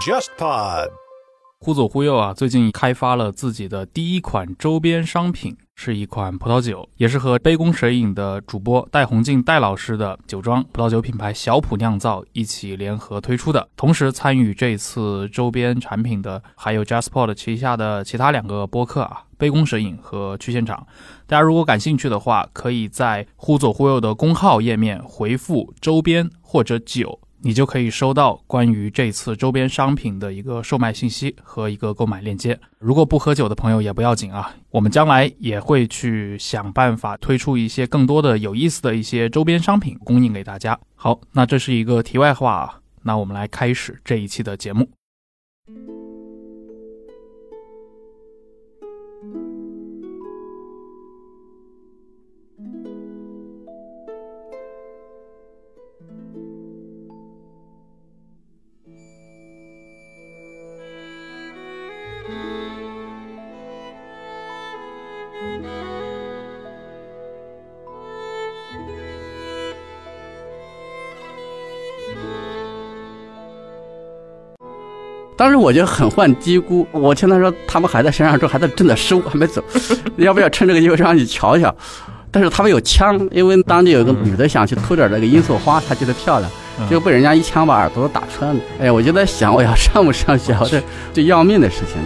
JustPod。忽左忽右啊，最近开发了自己的第一款周边商品，是一款葡萄酒，也是和杯弓蛇影的主播戴宏静戴老师的酒庄葡萄酒品牌小普酿造一起联合推出的。同时参与这次周边产品的还有 JustPod 旗下的其他两个播客啊，杯弓蛇影和去现场。大家如果感兴趣的话，可以在忽左忽右的公号页面回复周边或者酒。你就可以收到关于这次周边商品的一个售卖信息和一个购买链接。如果不喝酒的朋友也不要紧啊，我们将来也会去想办法推出一些更多的有意思的一些周边商品供应给大家。好，那这是一个题外话啊，那我们来开始这一期的节目。当时我就很犯嘀咕，我听他说他们还在山上，这还在正在收，还没走，要不要趁这个机会上去瞧瞧？但是他们有枪，因为当地有个女的想去偷点那个罂粟花，她觉得漂亮，结果被人家一枪把耳朵打穿了。哎呀，我就在想，我要上不上去？这 这要命的事情。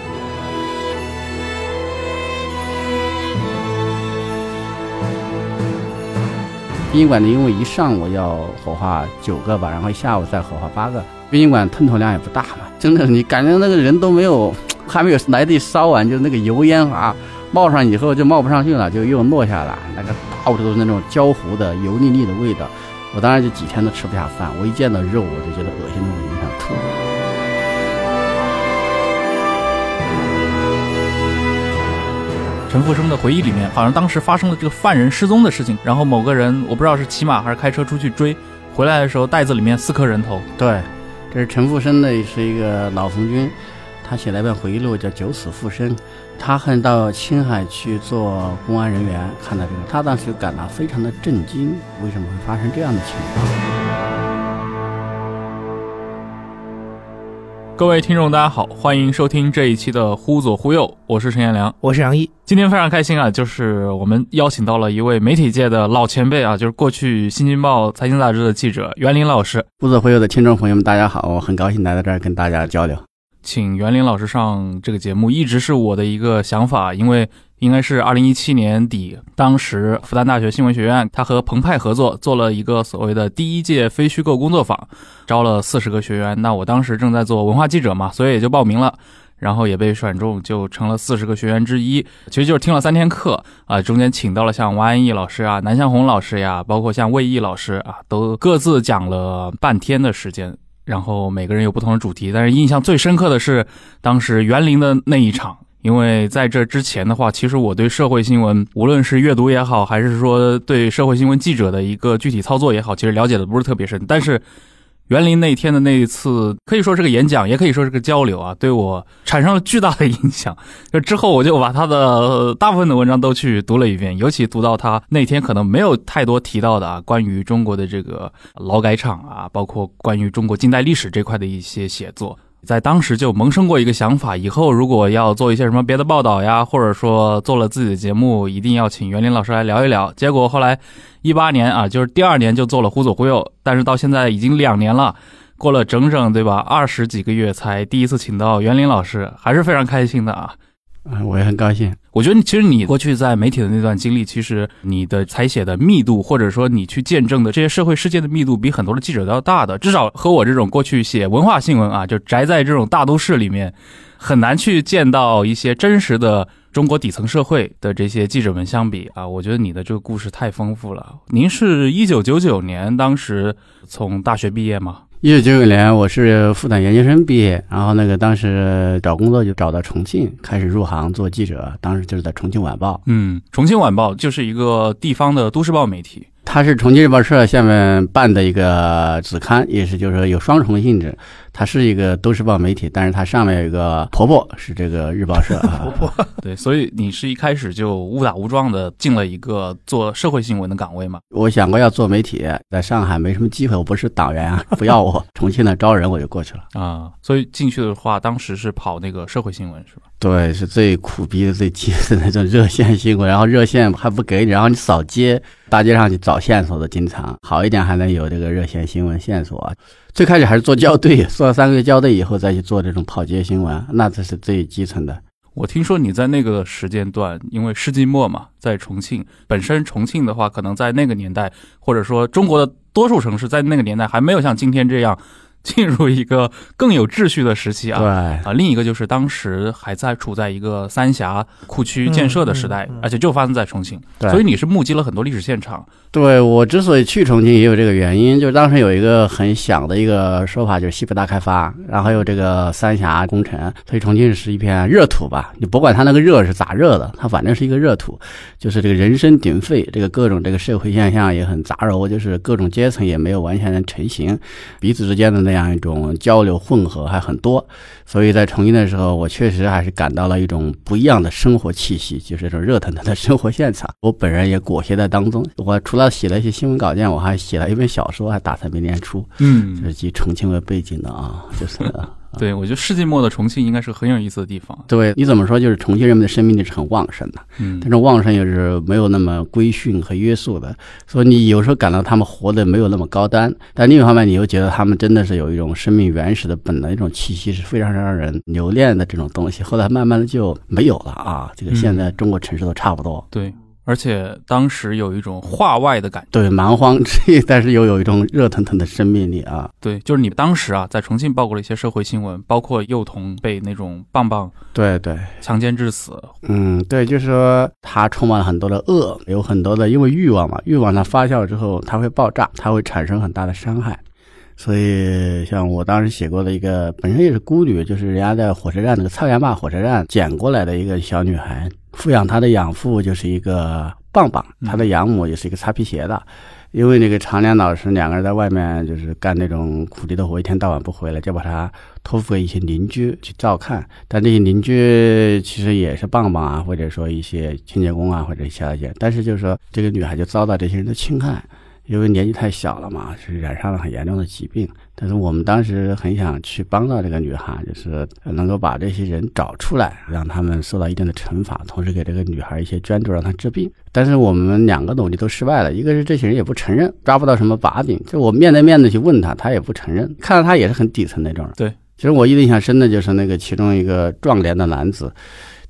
殡仪馆呢，因为一上午要火化九个吧，然后下午再火化八个，殡仪馆吞吐量也不大嘛。真的，你感觉那个人都没有，还没有来得及烧完，就那个油烟啊冒上以后就冒不上去了，就又落下来，那个到处都是那种焦糊的、油腻腻的味道。我当时就几天都吃不下饭，我一见到肉我就觉得恶心的，我就想吐。陈复生的回忆里面，好像当时发生了这个犯人失踪的事情，然后某个人我不知道是骑马还是开车出去追，回来的时候袋子里面四颗人头。对，这是陈复生的是一个老红军，他写了一本回忆录叫《九死复生》，他很到青海去做公安人员，看到这个，他当时感到非常的震惊，为什么会发生这样的情况？各位听众，大家好，欢迎收听这一期的《忽左忽右》，我是陈彦良。我是杨毅，今天非常开心啊，就是我们邀请到了一位媒体界的老前辈啊，就是过去《新京报》财经杂志的记者袁林老师。忽左忽右的听众朋友们，大家好，我很高兴来到这儿跟大家交流。请袁林老师上这个节目，一直是我的一个想法，因为应该是二零一七年底，当时复旦大学新闻学院他和澎湃合作做了一个所谓的第一届非虚构工作坊，招了四十个学员。那我当时正在做文化记者嘛，所以也就报名了，然后也被选中，就成了四十个学员之一。其实就是听了三天课啊，中间请到了像王安忆老师啊、南向红老师呀，包括像魏毅老师啊，都各自讲了半天的时间。然后每个人有不同的主题，但是印象最深刻的是当时园林的那一场，因为在这之前的话，其实我对社会新闻，无论是阅读也好，还是说对社会新闻记者的一个具体操作也好，其实了解的不是特别深。但是园林那天的那一次，可以说是个演讲，也可以说是个交流啊，对我产生了巨大的影响。就之后我就把他的大部分的文章都去读了一遍，尤其读到他那天可能没有太多提到的啊，关于中国的这个劳改场啊，包括关于中国近代历史这块的一些写作。在当时就萌生过一个想法，以后如果要做一些什么别的报道呀，或者说做了自己的节目，一定要请袁林老师来聊一聊。结果后来一八年啊，就是第二年就做了忽左忽右，但是到现在已经两年了，过了整整对吧二十几个月才第一次请到袁林老师，还是非常开心的啊。啊，我也很高兴。我觉得其实你过去在媒体的那段经历，其实你的采写的密度，或者说你去见证的这些社会事件的密度，比很多的记者都要大的。至少和我这种过去写文化新闻啊，就宅在这种大都市里面，很难去见到一些真实的中国底层社会的这些记者们相比啊，我觉得你的这个故事太丰富了。您是一九九九年当时从大学毕业吗？一九九九年，我是复旦研究生毕业，然后那个当时找工作就找到重庆，开始入行做记者。当时就是在《重庆晚报》，嗯，《重庆晚报》就是一个地方的都市报媒体，它是重庆日报社下面办的一个子刊，也是就是说有双重性质。它是一个都市报媒体，但是它上面有一个婆婆是这个日报社啊。婆婆 对，所以你是一开始就误打误撞的进了一个做社会新闻的岗位吗？我想过要做媒体，在上海没什么机会，我不是党员啊，不要我。重庆的招人我就过去了 啊。所以进去的话，当时是跑那个社会新闻是吧？对，是最苦逼的、最急的那种热线新闻，然后热线还不给你，然后你扫街，大街上去找线索的，经常好一点还能有这个热线新闻线索。最开始还是做校对，做了三个月校对以后再去做这种跑街新闻，那这是最基层的。我听说你在那个时间段，因为世纪末嘛，在重庆，本身重庆的话，可能在那个年代，或者说中国的多数城市在那个年代还没有像今天这样。进入一个更有秩序的时期啊！对啊，另一个就是当时还在处在一个三峡库区建设的时代，而且就发生在重庆，所以你是目击了很多历史现场。对我之所以去重庆也有这个原因，就是当时有一个很响的一个说法，就是西部大开发，然后还有这个三峡工程，所以重庆是一片热土吧？你不管它那个热是咋热的，它反正是一个热土，就是这个人声鼎沸，这个各种这个社会现象也很杂糅，就是各种阶层也没有完全的成型，彼此之间的那样一种交流混合还很多，所以在重庆的时候，我确实还是感到了一种不一样的生活气息，就是这种热腾腾的生活现场，我本人也裹挟在当中。我除了写了一些新闻稿件，我还写了一本小说，还打算明年出。嗯，就是以重庆为背景的啊，就是。对，我觉得世纪末的重庆应该是很有意思的地方。对，你怎么说？就是重庆人们的生命力是很旺盛的，嗯，但是旺盛又是没有那么规训和约束的，所以你有时候感到他们活得没有那么高端，但另一方面，你又觉得他们真的是有一种生命原始的本能，一种气息是非常让人留恋的这种东西。后来慢慢的就没有了啊，这个现在中国城市都差不多。对。而且当时有一种画外的感觉，对蛮荒之意，但是又有一种热腾腾的生命力啊！对，就是你当时啊，在重庆报过了一些社会新闻，包括幼童被那种棒棒对对强奸致死。嗯，对，就是说它充满了很多的恶，有很多的因为欲望嘛，欲望它发酵之后，它会爆炸，它会产生很大的伤害。所以像我当时写过的一个，本身也是孤女，就是人家在火车站那个菜园坝火车站捡过来的一个小女孩。抚养他的养父就是一个棒棒，他的养母也是一个擦皮鞋的，因为那个常良老师两个人在外面就是干那种苦力的活，一天到晚不回来，就把他托付给一些邻居去照看。但这些邻居其实也是棒棒啊，或者说一些清洁工啊，或者其他些。但是就是说，这个女孩就遭到这些人的侵害。因为年纪太小了嘛，是染上了很严重的疾病。但是我们当时很想去帮到这个女孩，就是能够把这些人找出来，让他们受到一定的惩罚，同时给这个女孩一些捐助，让她治病。但是我们两个努力都失败了，一个是这些人也不承认，抓不到什么把柄。就我面对面的去问他，他也不承认。看到他也是很底层那种人。对，其实我印象深的就是那个其中一个壮年的男子。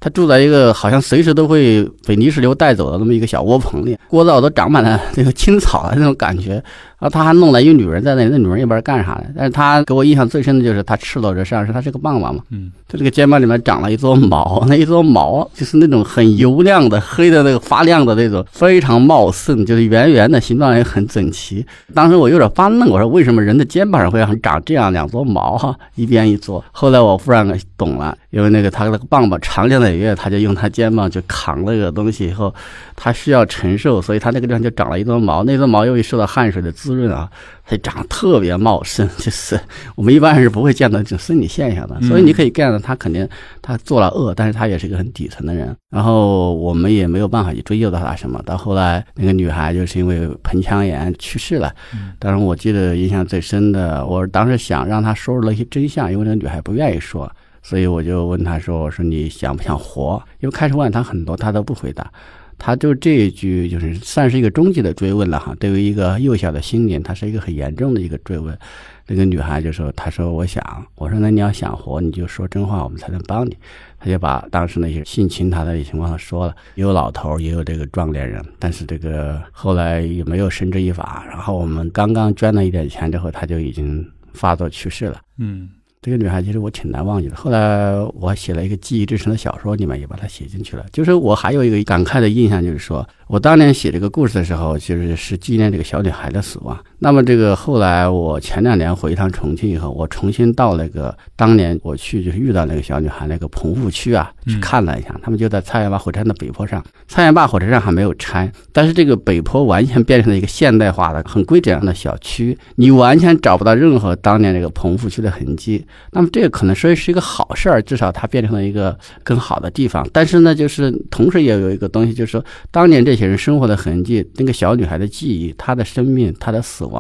他住在一个好像随时都会被泥石流带走的那么一个小窝棚里，锅灶都长满了那个青草的那种感觉。然后他还弄了一个女人在那里，那女人也不知道干啥的。但是他给我印象最深的就是他赤裸着身上是他是个棒棒嘛，嗯，他这个肩膀里面长了一撮毛，那一撮毛就是那种很油亮的黑的那个发亮的那种，非常茂盛，就是圆圆的形状也很整齐。当时我有点发愣，我说为什么人的肩膀上会长这样两撮毛哈，一边一撮。后来我忽然懂了，因为那个他那个棒棒长年累月，他就用他肩膀去扛那个东西以后，他需要承受，所以他那个地方就长了一撮毛，那撮毛由于受到汗水的。滋润啊，它长得特别茂盛，就是我们一般人是不会见到这种生理现象的。所以你可以看到，他肯定他做了恶，但是他也是一个很底层的人。然后我们也没有办法去追究到他什么。到后来，那个女孩就是因为盆腔炎去世了。当然，我记得印象最深的，我当时想让她说出了一些真相，因为那个女孩不愿意说，所以我就问她说：“我说你想不想活？”因为开始问她很多，她都不回答。他就这一句，就是算是一个终极的追问了哈。对于一个幼小的心灵，他是一个很严重的一个追问。那个女孩就说：“她说我想，我说那你要想活，你就说真话，我们才能帮你。”他就把当时那些性侵他的情况说了，也有老头，也有这个壮年人，但是这个后来也没有绳之以法。然后我们刚刚捐了一点钱之后，他就已经发作去世了。嗯。这个女孩其实我挺难忘记的。后来我写了一个记忆之城的小说，里面也把它写进去了。就是我还有一个感慨的印象，就是说我当年写这个故事的时候，就是是纪念这个小女孩的死亡。那么这个后来我前两年回一趟重庆以后，我重新到那个当年我去就是遇到那个小女孩那个棚户区啊，去看了一下，他们就在蔡园坝火车站的北坡上。蔡园坝火车站还没有拆，但是这个北坡完全变成了一个现代化的、很规整样的小区，你完全找不到任何当年那个棚户区的痕迹。那么这个可能说是一个好事儿，至少它变成了一个更好的地方。但是呢，就是同时也有一个东西，就是说当年这些人生活的痕迹，那个小女孩的记忆，她的生命，她的死亡，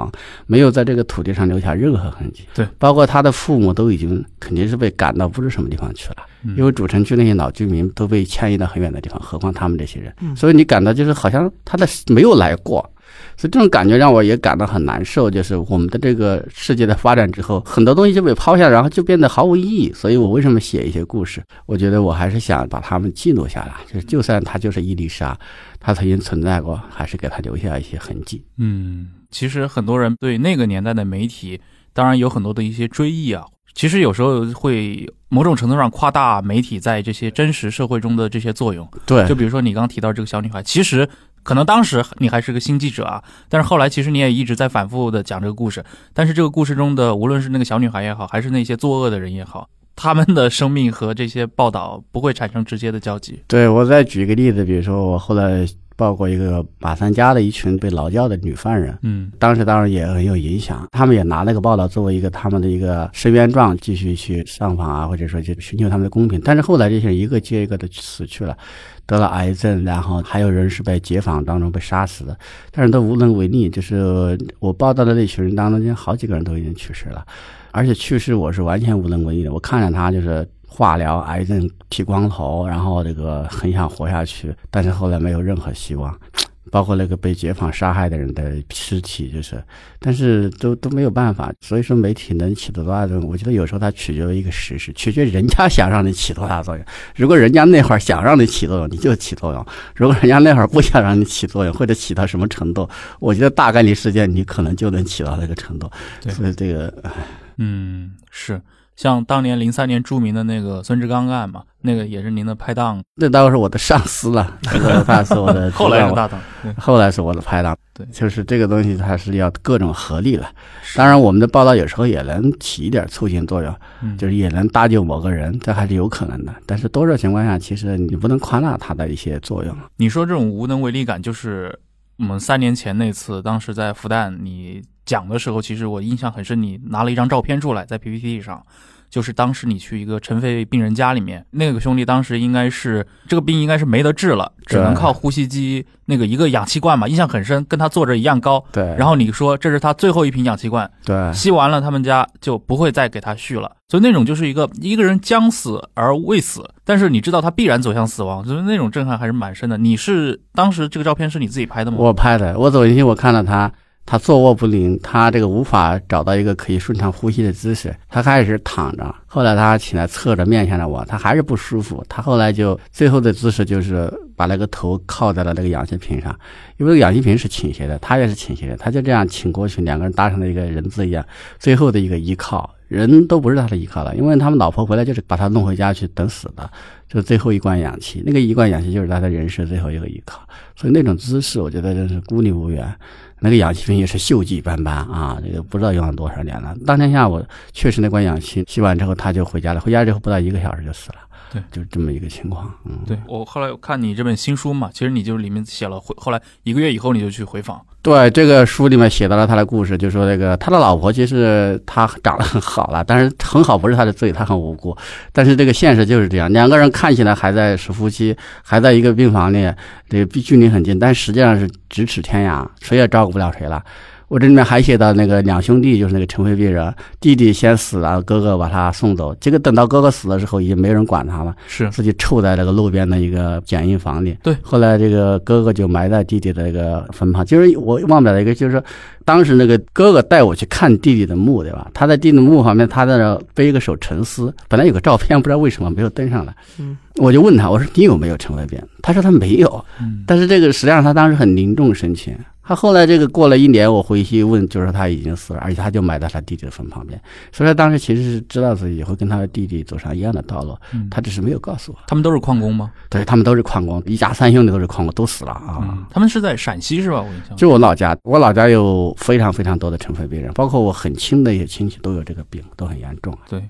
没有在这个土地上留下任何痕迹。对，包括他的父母都已经肯定是被赶到不知什么地方去了，因为主城区那些老居民都被迁移到很远的地方，何况他们这些人。所以你感到就是好像他的没有来过。所以这种感觉让我也感到很难受，就是我们的这个世界的发展之后，很多东西就被抛下，然后就变得毫无意义。所以我为什么写一些故事？我觉得我还是想把它们记录下来，就是就算它就是伊丽莎，它曾经存在过，还是给它留下一些痕迹。嗯，其实很多人对那个年代的媒体，当然有很多的一些追忆啊。其实有时候会某种程度上夸大媒体在这些真实社会中的这些作用。对，就比如说你刚提到这个小女孩，其实。可能当时你还是个新记者啊，但是后来其实你也一直在反复的讲这个故事。但是这个故事中的，无论是那个小女孩也好，还是那些作恶的人也好，他们的生命和这些报道不会产生直接的交集。对我再举一个例子，比如说我后来报过一个马三家的一群被劳教的女犯人，嗯，当时当然也很有影响，他们也拿那个报道作为一个他们的一个申冤状，继续去上访啊，或者说去寻求他们的公平。但是后来这些人一个接一个的死去了。得了癌症，然后还有人是被解访当中被杀死的，但是都无能为力。就是我报道的那群人当中，好几个人都已经去世了，而且去世我是完全无能为力的。我看着他就是化疗、癌症、剃光头，然后这个很想活下去，但是后来没有任何希望。包括那个被解放杀害的人的尸体，就是，但是都都没有办法。所以说，媒体能起多大作用？我觉得有时候它取决于一个实事，取决于人家想让你起多大作用。如果人家那会儿想让你起作用，你就起作用；如果人家那会儿不想让你起作用，或者起到什么程度，我觉得大概率事件你可能就能起到那个程度。所以这个，嗯，是。像当年零三年著名的那个孙志刚案嘛，那个也是您的拍档，那当然是我的上司了，这个他是我的 后来是搭档，后来是我的拍档，对，就是这个东西它是要各种合力了。当然，我们的报道有时候也能起一点促进作用，就是也能搭救某个人，这还是有可能的。但是多数情况下，其实你不能夸大它的一些作用。你说这种无能为力感，就是我们三年前那次，当时在复旦你。讲的时候，其实我印象很深。你拿了一张照片出来，在 PPT 上，就是当时你去一个尘肺病人家里面，那个兄弟当时应该是这个病应该是没得治了，只能靠呼吸机那个一个氧气罐嘛，印象很深，跟他坐着一样高。对。然后你说这是他最后一瓶氧气罐，对，吸完了他们家就不会再给他续了。所以那种就是一个一个人将死而未死，但是你知道他必然走向死亡，所以那种震撼还是蛮深的。你是当时这个照片是你自己拍的吗？我拍的，我走进去我看到他。他坐卧不灵，他这个无法找到一个可以顺畅呼吸的姿势。他开始躺着，后来他起来侧着面向着我，他还是不舒服。他后来就最后的姿势就是把那个头靠在了那个氧气瓶上，因为氧气瓶是倾斜的，他也是倾斜的，他就这样倾过去，两个人搭成了一个人字一样，最后的一个依靠。人都不是他的依靠了，因为他们老婆回来就是把他弄回家去等死的，就最后一罐氧气，那个一罐氧气就是他的人生最后一个依靠。所以那种姿势，我觉得真是孤立无援。那个氧气瓶也是锈迹斑斑啊，这个不知道用了多少年了。当天下午确实那罐氧气吸完之后，他就回家了。回家之后不到一个小时就死了。对，就是这么一个情况。嗯，对我后来看你这本新书嘛，其实你就里面写了回，后来一个月以后你就去回访。对，这个书里面写到了他的故事，就说那个他的老婆其实他长得很好了，但是很好不是他的罪，他很无辜。但是这个现实就是这样，两个人看起来还在是夫妻，还在一个病房里，这个距离很近，但实际上是咫尺天涯，谁也照顾不了谁了。我这里面还写到那个两兄弟，就是那个尘肺病人，弟弟先死了，哥哥把他送走。结果等到哥哥死的时候，已经没人管他了，是自己臭在那个路边的一个简易房里。对，后来这个哥哥就埋在弟弟的那个坟旁。就是我忘不了一个，就是说当时那个哥哥带我去看弟弟的墓，对吧？他在弟弟的墓旁边，他在那背一个手沉思。本来有个照片，不知道为什么没有登上来。嗯，我就问他，我说你有没有尘肺病？他说他没有。嗯，但是这个实际上他当时很凝重神情。他后来这个过了一年，我回去问，就是他已经死了，而且他就埋在他弟弟的坟旁边。所以他当时其实是知道自己会跟他的弟弟走上一样的道路，嗯他只是没有告诉我。他们都是矿工吗？对他们都是矿工，一家三兄弟都是矿工，都死了啊。嗯，他们是在陕西是吧？我印象就我老家，我老家有非常非常多的尘肺病人，包括我很亲的一些亲戚都有这个病，都很严重。对，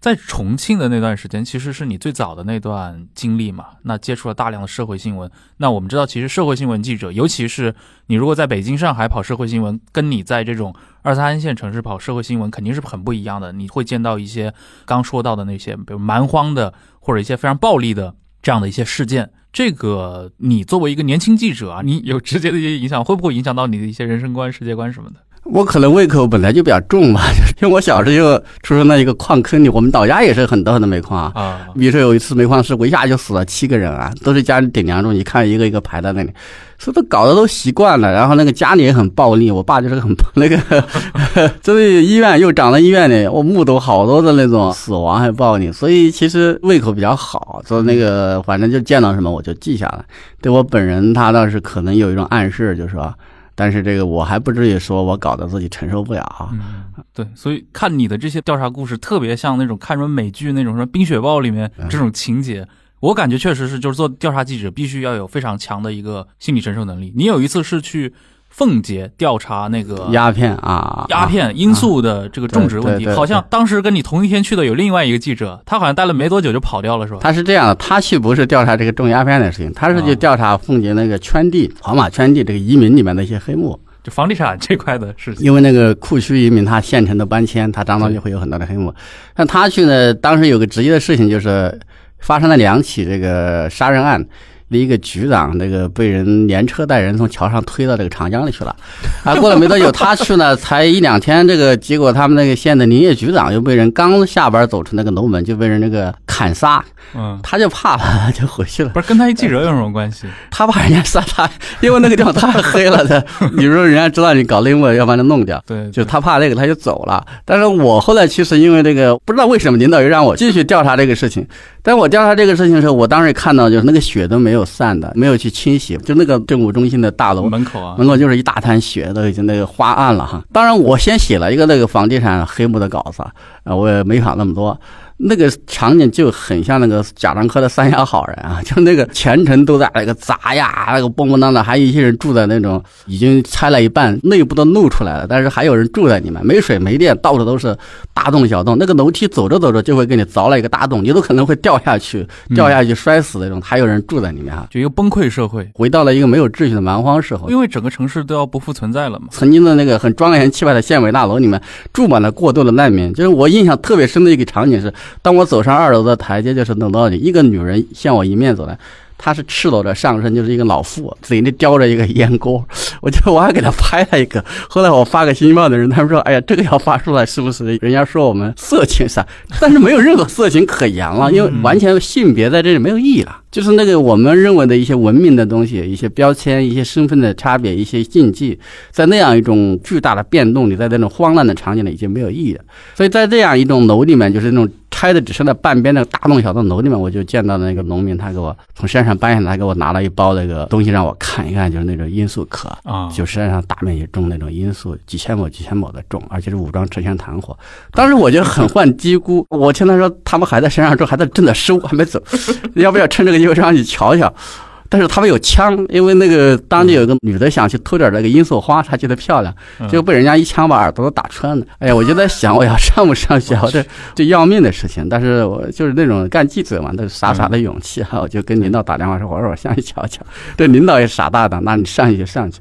在重庆的那段时间，其实是你最早的那段经历嘛。那接触了大量的社会新闻。那我们知道，其实社会新闻记者，尤其是你如果在北京、上海跑社会新闻，跟你在这种二三线城市跑社会新闻，肯定是很不一样的。你会见到一些刚说到的那些，比如蛮荒的，或者一些非常暴力的这样的一些事件。这个你作为一个年轻记者啊，你有直接的一些影响，会不会影响到你的一些人生观、世界观什么的？我可能胃口本来就比较重吧，因为我小时候就出生在一个矿坑里，我们老家也是很多很多煤矿啊。啊，比如说有一次煤矿事故，一下就死了七个人啊，都是家里顶梁柱，你看一个一个排在那里，所以都搞得都习惯了。然后那个家里也很暴力，我爸就是很那个，就是医院又长在医院里，我目睹好多的那种死亡还有暴力，所以其实胃口比较好，所以那个反正就见到什么我就记下来。对我本人，他倒是可能有一种暗示，就是说。但是这个我还不至于说我搞得自己承受不了啊。嗯，对，所以看你的这些调查故事，特别像那种看什么美剧那种什么《冰雪暴》里面这种情节，我感觉确实是，就是做调查记者必须要有非常强的一个心理承受能力。你有一次是去奉节调查那个鸦片啊，鸦片罂粟的这个种植问题，好像当时跟你同一天去的有另外一个记者，他好像待了没多久就跑掉了，是吧？他是这样的，他去不是调查这个种鸦片的事情，他是去调查奉节那个圈地、跑马圈地这个移民里面的一些黑幕。就房地产这块的事情，因为那个库区移民，他县城的搬迁，他当中就会有很多的黑幕。但他去呢，当时有个直接的事情，就是发生了两起这个杀人案。一个局长，那个被人连车带人从桥上推到这个长江里去了，啊，过了没多久，他去呢，才一两天，这个结果他们那个县的林业局长又被人刚下班走出那个楼门就被人那个砍杀，嗯，他就怕了，就回去了。不是跟他一记者有什么关系？他怕人家杀他，因为那个地方太黑了的，你说人家知道你搞内幕，要把他弄掉。对，就他怕那个，他就走了。但是我后来其实因为这个，不知道为什么领导又让我继续调查这个事情。但我调查这个事情的时候，我当时看到就是那个血都没有散的，没有去清洗，就那个政务中心的大楼门口啊，门口就是一大滩血，都已经那个花案了哈。当然，我先写了一个那个房地产黑幕的稿子，啊，我也没想那么多。那个场景就很像那个贾樟柯的《三峡好人》啊，就那个全程都在那个砸呀，那个蹦蹦当当，还有一些人住在那种已经拆了一半，内部都露出来了，但是还有人住在里面，没水没电，到处都是大洞小洞。那个楼梯走着走着就会给你凿了一个大洞，你都可能会掉下去，掉下去摔死那种。还有人住在里面啊，就一个崩溃社会，回到了一个没有秩序的蛮荒社会。因为整个城市都要不复存在了嘛。曾经的那个很庄严气派的县委大楼里面住满了过多的难民，就是我印象特别深的一个场景是。当我走上二楼的台阶，就是等到你一个女人向我迎面走来，她是赤裸着上身，就是一个老妇，嘴里叼着一个烟锅。我就我还给她拍了一个。后来我发给《新京报》的人，他们说：“哎呀，这个要发出来是不是？人家说我们色情啥？但是没有任何色情可言了，因为完全性别在这里没有意义了。就是那个我们认为的一些文明的东西，一些标签、一些身份的差别、一些禁忌，在那样一种巨大的变动里，在那种慌乱的场景里已经没有意义了。所以在这样一栋楼里面，就是那种。”拆的只剩了半边的大栋小洞楼里面，我就见到那个农民，他给我从山上搬下来，给我拿了一包那个东西让我看一看，就是那种罂粟壳啊，就山上大面积种那种罂粟，几千亩几千亩的种，而且是武装车厢团伙。当时我就很患低估，我听他说他们还在山上种，还在正在收，还没走，要不要趁这个机会上去瞧瞧？但是他们有枪，因为那个当地有个女的想去偷点那个罂粟花，她觉得漂亮，就被人家一枪把耳朵都打穿了。哎呀，我就在想，我要上不上学？这 这要命的事情。但是我就是那种干记者嘛，那傻傻的勇气哈，我就跟领导打电话说，我说我上去瞧瞧。这领导也傻大胆，那你上去就上去。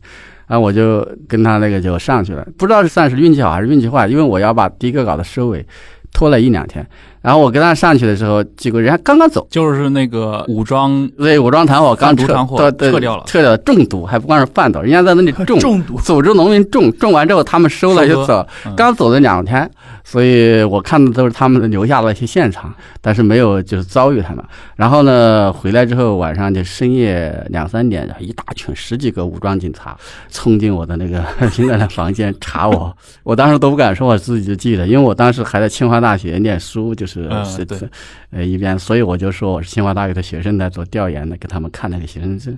然后我就跟他那个就上去了，不知道是算是运气好还是运气坏，因为我要把第一个稿子收尾，拖了一两天。然后我跟他上去的时候，结果人家刚刚走，就是那个武装对武装团伙刚撤，对撤掉了，撤掉了中毒，还不光是贩毒，人家在那里种 中毒，组织农民种，种完之后他们收了就走，刚走了两天，所以我看的都是他们留下的一些现场，但是没有就是遭遇他们。然后呢，回来之后晚上就深夜两三点，一大群十几个武装警察冲进我的那个 新的房间查我，我当时都不敢说我自己就记得，因为我当时还在清华大学念书，就是呃一边，所以我就说我是清华大学的学生在做调研的，给他们看那个学生证。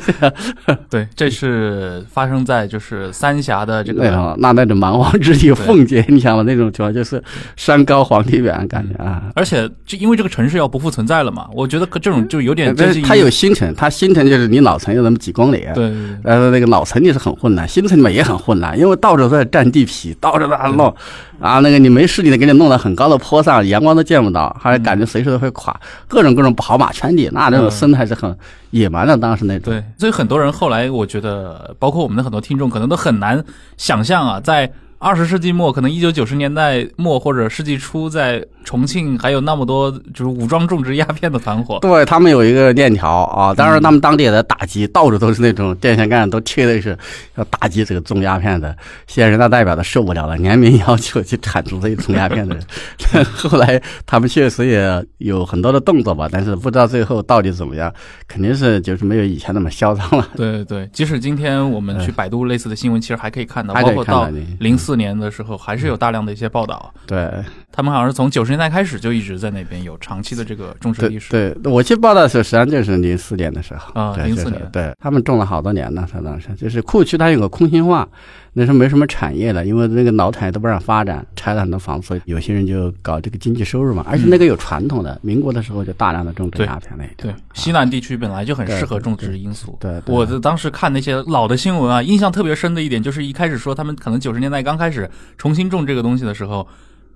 对，这是发生在就是三峡的这个那那那种蛮荒之地，奉节，你想嘛，那种情况就是山高皇帝远，感觉啊。而且就因为这个城市要不复存在了嘛，我觉得这种就有点接近于但是它有新城，它新城就是离老城有那么几公里。呃，那个老城里是很混乱，新城里面也很混乱，因为到处都在占地皮，到处都在弄，啊，那个你没事你得给你弄到很高的坡上，阳光都见不到，还感觉随时都会垮，各种各种跑马圈地，那那种嗯生态是很野蛮的，当时那种。对，所以很多人后来我觉得，包括我们的很多听众，可能都很难想象啊，在二十世纪末，可能一九九十年代末或者世纪初，在重庆还有那么多就是武装种植鸦片的团伙。对他们有一个链条啊，当然他们当地也在打击，到处都是那种电线杆都贴的是要打击这个种鸦片的。现在人大代表都受不了了，联名要求去铲除这些种鸦片的人。后来他们确实也有很多的动作吧，但是不知道最后到底怎么样，肯定是就是没有以前那么嚣张了。对对对，即使今天我们去百度类似的新闻，其实还可以看到，包括到零四年的时候，还是有大量的一些报道。对他们好像是从九十年代开始就一直在那边有长期的这个种植历史。对，我去报道的时候，实际上就是零四年的时候啊零四、呃年对他们种了好多年呢，他当时就是库区，它有个空心化，那时候没什么产业了，因为那个老产业都不让发展，拆了很多房子，所以有些人就搞这个经济收入嘛，而且那个有传统的，民国的时候就大量的种植对鸦片那一对种，西南地区本来就很适合种植罂粟。对，对我的当时看那些老的新闻啊，印象特别深的一点就是一开始说他们可能九十年代刚开始重新种这个东西的时候，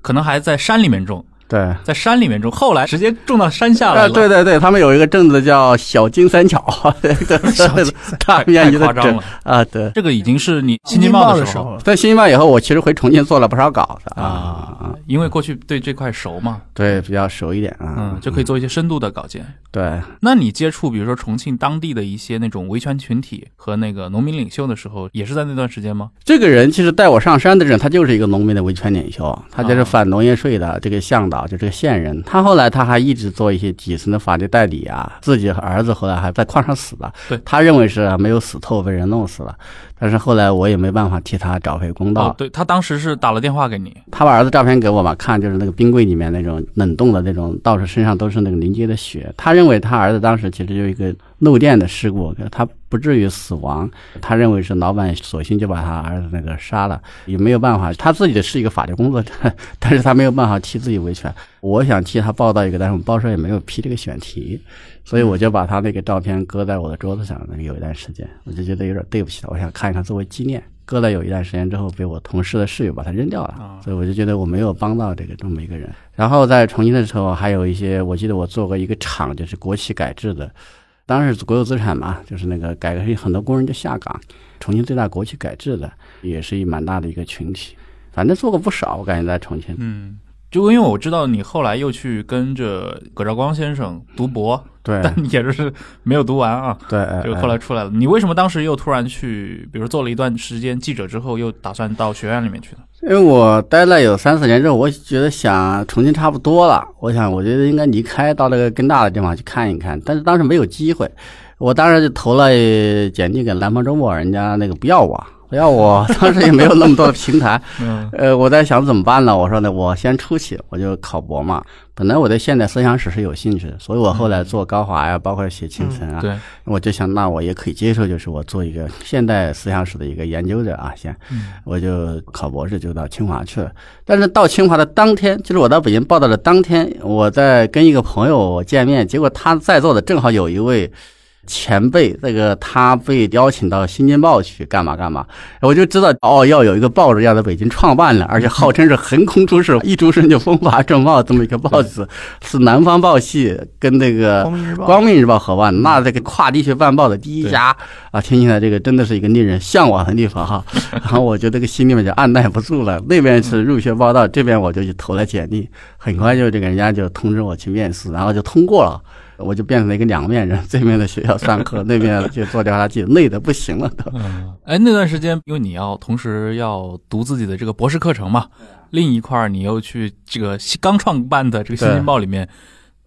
可能还在山里面种，对。在山里面种，后来直接种到山下来啊，了。对对对，他们有一个镇子叫小金三角，对对小金对，大面积的镇太夸张了。啊，对。这个已经是你新京报的时的候，在新京报以后，我其实回重庆做了不少稿子啊啊，因为过去对这块熟嘛，对，比较熟一点啊，嗯，就可以做一些深度的稿件。对。那你接触比如说重庆当地的一些那种维权群体和那个农民领袖的时候，也是在那段时间吗？这个人其实带我上山的人，他就是一个农民的维权领袖，他就是啊反农业税的这个向导，就这个线人。他后来他还一直做一些底层的法律代理啊，自己和儿子后来还在矿上死了。对他认为是没有死透，被人弄死了。但是后来我也没办法替他找回公道。哦，对他当时是打了电话给你，他把儿子照片给我嘛看，就是那个冰柜里面那种冷冻的那种，到处身上都是那个凝结的血。他认为他儿子当时其实有一个漏电的事故，他不至于死亡。他认为是老板索性就把他儿子那个杀了，也没有办法。他自己的是一个法律工作者，但是他没有办法替自己维权。我想替他报道一个，但是我们报社也没有批这个选题，所以我就把他那个照片搁在我的桌子上，那个有一段时间，我就觉得有点对不起他，我想看一看作为纪念。搁了有一段时间之后，被我同事的室友把它扔掉了啊，所以我就觉得我没有帮到这个这么一个人。然后在重庆的时候，还有一些，我记得我做过一个厂，就是国企改制的，当时是国有资产嘛，就是那个改革很多工人就下岗，重庆最大国企改制的，也是一蛮大的一个群体。反正做过不少，我感觉在重庆。嗯，就因为我知道你后来又去跟着葛兆光先生读博，对但也就是没有读完啊，对，哎就后来出来了。你为什么当时又突然去，比如做了一段时间记者之后，又打算到学院里面去呢？因为我待了有三四年之后，我觉得想重庆差不多了，我想我觉得应该离开，到那个更大的地方去看一看。但是当时没有机会，我当时就投了简历给南方周末，人家那个不要我，不要我，当时也没有那么多的平台。嗯呃，我在想怎么办呢？我说呢，我先出去，我就考博嘛。本来我对现代思想史是有兴趣的，所以我后来做高华呀，包括写青城啊，对，我就想，那我也可以接受，就是我做一个现代思想史的一个研究者啊，先，嗯我就考博士就到清华去了。但是到清华的当天，就是我到北京报道的当天，我在跟一个朋友见面，结果他在座的正好有一位。前辈，这个他被邀请到《新京报》去干嘛干嘛，我就知道哦，要有一个报纸要在北京创办了，而且号称是横空出世，一出生就风华正茂这么一个报纸，是南方报系跟那个光明日报，合办，那这个跨地区办报的第一家啊，听起来这个真的是一个令人向往的地方哈。然后我就这个心里面就按耐不住了，那边是入学报道，这边我就去投了简历，很快就这个人家就通知我去面试，然后就通过了。我就变成了一个两面人，这面的学校上课，那面就做调查记者，累的不行了都。嗯，哎，那段时间因为你要同时要读自己的这个博士课程嘛，另一块儿你又去这个新刚创办的这个《新京报》里面，